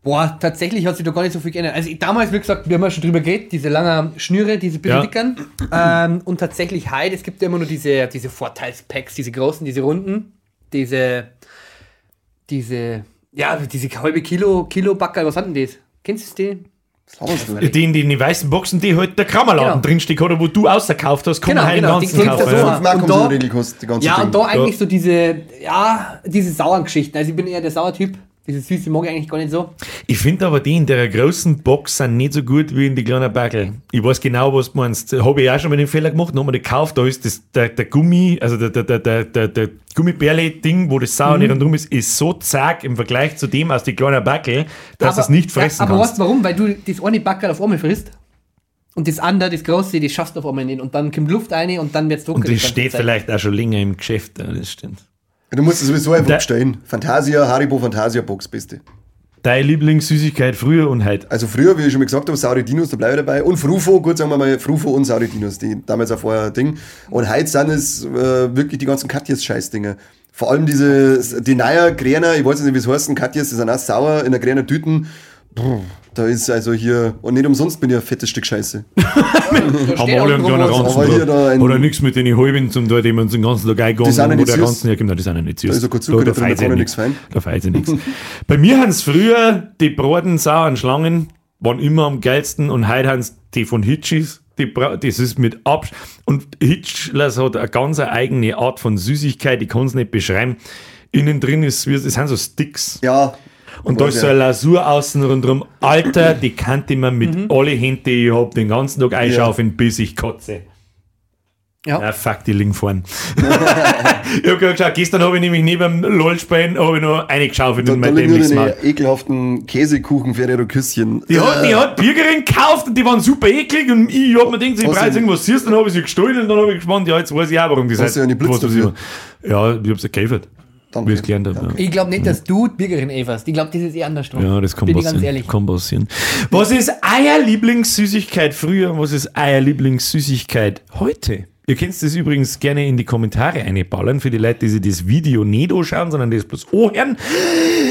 Boah, tatsächlich hat sich da gar nicht so viel geändert. Also ich- damals, wie gesagt, wir haben ja schon drüber geredet, diese langen Schnüre, diese bisschen Ja. dickern. Ähm, und tatsächlich heute, es gibt ja immer nur diese, diese Vorteilspacks, diese großen, diese runden, diese, diese, ja, diese halbe Kilo, Kilo Backer, was hat denn das? Kennst du die? Die in den weißen Boxen, die halt der Krammerladen Genau. drinsteht, oder wo du ausgekauft hast, kann Genau, man heute genau, den die ganzen kaufen. so ja. Mark Und da- gekostet, die ganze Ja, Ding. und da eigentlich so diese, ja, diese sauren Geschichten. Also ich bin eher der Sauertyp. Diese Süße mag ich eigentlich gar nicht so. Ich finde aber die in der großen Box sind nicht so gut wie in die kleinen Backel. Ich weiß genau, was du meinst. Habe ich auch schon mal den Fehler gemacht, die gekauft, da ist das, der, der Gummi, also der, der, der, der, der, der Gummibärle-Ding, wo das Sauer Mhm. nicht rundum ist, ist so zack im Vergleich zu dem aus den kleinen Backel, dass es nicht fressen ja, aber kannst. weißt du warum? Weil du das eine Backerl auf einmal frisst. Und das andere, das große, das schaffst du auf einmal nicht. Und dann kommt Luft rein und dann wird es dunkel. Und das steht vielleicht auch schon länger im Geschäft, ja, das stimmt. Du musst es sowieso einfach bestellen. Fantasia, Haribo Fantasia Box, beste. Deine Lieblingssüßigkeit früher und heute? Also früher, wie ich schon mal gesagt habe, saure Dinos, da bleibe ich dabei. Und Frufo, gut sagen wir mal, Frufo und saure Dinos, die damals auch vorher Ding. Und heute sind es äh, wirklich die ganzen Katjes-Scheißdinger. Vor allem diese, die neue Gräner, ich weiß nicht, wie es heißt, Katjes, die sind auch sauer in der Gräner Tüten. Brr, Da ist also hier, und nicht umsonst bin ich ein fettes Stück Scheiße. Da Haben alle auch einen kleinen Ranzen da Oder nichts mit den Halben zum da, die man den ganzen Tag eingegangen wo nicht der ganzen herkommt. Nein, die sind ja nicht süß. Da ist kein Zucker da, drin, da ja sich nichts fein. Da feilt sich nichts. Bei mir haben es früher die braten sauren Schlangen, waren immer am geilsten und heute haben es die von Hitchis Die, bra- das ist mit Abs Und Hitchlers hat eine ganz eigene Art von Süßigkeit, ich kann es nicht beschreiben. Innen drin ist, wie- das sind so Sticks. Ja. Und da ist so eine Lasur außen rundherum. Alter, die kann ich mir mit alle Hände, die ich hab, den ganzen Tag einschaufeln, bis ich kotze. Ja. Ja, fuck, die liegen vorn. ich hab gerade geschaut, gestern habe ich nämlich neben dem LOL-Spielen hab ich noch eingeschaufelt in mein dämliches deine ekelhaften Käsekuchen Ferrero Küsschen. Die hat, die hat Bürgerin gekauft und die waren super eklig und ich hab mir gedacht, ich Hast brauche irgendwas süß, dann habe ich sie gestohlen und dann habe ich gespannt, ja, jetzt weiß ich auch, warum die Hast du Blitz das dafür? immer- Ja, ich hab sie gekäfert, Ich es gelernt habe. Ich glaube nicht, dass du die Bürgerin Evers. Ich glaube, das ist eher andersrum. Ja, das kann Bin ich passieren. ganz ehrlich. Kann passieren. Was ist euer Lieblingssüßigkeit früher und was ist euer Lieblingssüßigkeit heute? Ihr könnt das übrigens gerne in die Kommentare einballern für die Leute, die sich das Video nicht anschauen, sondern das bloß anhören.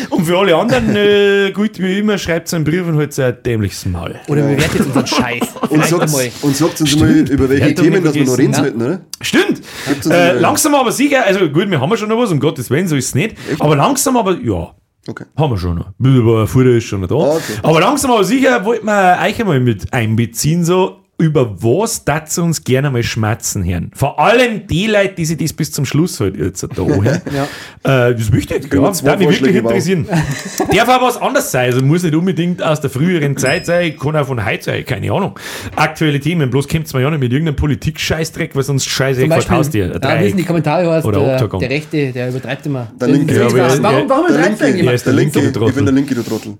Und für alle anderen, äh, gut wie immer, schreibt einen Brief und halt ein dämliches Maul. Oder bewertet jetzt unseren Scheiß. Und sagt, und sagt uns mal, über welche Hätte Themen, dass wir noch reden ne? sollten, oder? Stimmt. uns Äh, langsam aber sicher, also gut, wir haben ja schon noch was, um Gottes Willen, so ist es nicht. Aber langsam aber, ja, Okay. haben wir schon noch. Aber Futter ist schon noch da. Ah, okay. Aber langsam aber sicher wollten wir euch einmal mit einbeziehen, so über was das uns gerne mal schmatzen hören. Vor allem die Leute, die sich das bis zum Schluss halt jetzt da hören. äh, das ist wichtig, mir ja. zwei Darf mich wirklich interessieren. Darf auch was anderes sein. Also muss nicht unbedingt aus der früheren Zeit sein, kann auch von heute sein, keine Ahnung. Aktuelle Themen, bloß kommt man ja nicht mit irgendeinem Politik-Scheißdreck, weil sonst scheiße ich Beispiel, Haus dir. ja, wie es in die Kommentare heißt, Oder der, Oktagon. der Rechte, der übertreibt immer. Der Das Linke. Ja, er- warum warum Der übertreibt Linke, irgendjemand? ist der Linke, ich bin der Linke, du Trottel.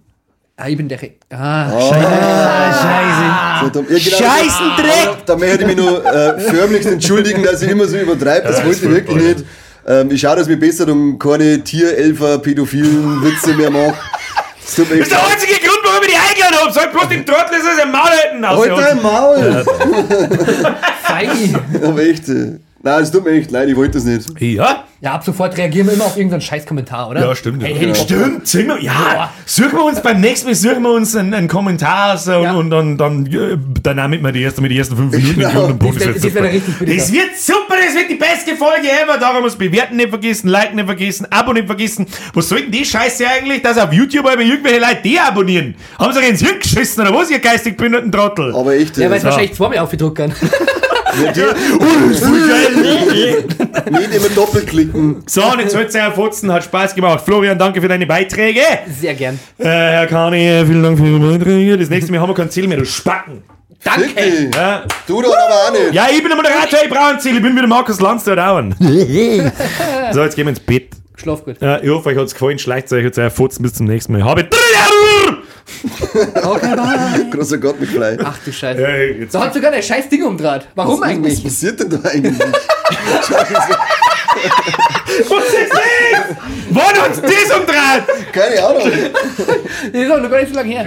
Ah, ich bin der. Ah, scheiße. So, da, ja, genau, Scheißendreck! Aber Da möchte ich mich nur äh, förmlichst entschuldigen, dass ich immer so übertreibe. Das Ja, wollte ich wirklich nicht. Ähm, ich schaue, dass ich mich besser um keine Tierelfer, pädophilen Witze mehr mache. Das mir ist der einzige Grund, warum ich die eingeladen habe. Soll bloß dem Trottel ist es ein Maul halten. Halt dein Maul! Feini. Aber echt. Nein, es tut mir echt leid, ich wollte das nicht. Ja, Ja, ab sofort reagieren wir immer auf irgendeinen scheiß Kommentar, oder? Ja, stimmt. Hey, ja. hey, die- Stimmt, singen wir, ja. Suchen wir uns beim nächsten Mal, suchen wir uns einen, einen Kommentar aus und, Ja. und dann, dann, äh, dann damit wir die ersten, mit die ersten fünf Minuten Genau. in irgendeinem Punkt. Das wird das richtig. Das wird super, das wird die beste Folge ever. Darum muss bewerten nicht vergessen, liken nicht vergessen, Abo nicht vergessen. Was sollten die Scheiße eigentlich, dass auf YouTube aber irgendwelche Leute die abonnieren? Haben sie euch ins Hirn geschissen oder was, ihr geistig behinderten Trottel? Aber echt. Ja, weil Äh, es wahrscheinlich zweimal aufgedruckt kann. nicht, nicht immer doppelklicken. So, und jetzt hört euer Fotzen, hat Spaß gemacht. Florian, danke für deine Beiträge. Sehr gern. Äh, Herr Kani, vielen Dank für Ihre Beiträge. Das nächste Mal haben wir kein Ziel mehr, du Spacken. Danke. Ja, Du doch aber auch nicht. ja ich bin der Moderator, ich brauche ein Ziel. Ich bin wieder Markus Lanz, der dauern. so, jetzt gehen wir ins Bett. Schlaf gut. Ja, ich hoffe, euch hat es gefallen. Schleicht euch jetzt euer Fotzen bis zum nächsten Mal. Habe Okay, bye. Großer Gott mit Blei. Ach du Scheiße. ja, jetzt So hat sogar ein scheiß Ding umdraht. Warum Was eigentlich? passiert denn da eigentlich? Was ist das? Wann uns das umdreht? Keine Ahnung. Das ist auch noch gar nicht so lange her.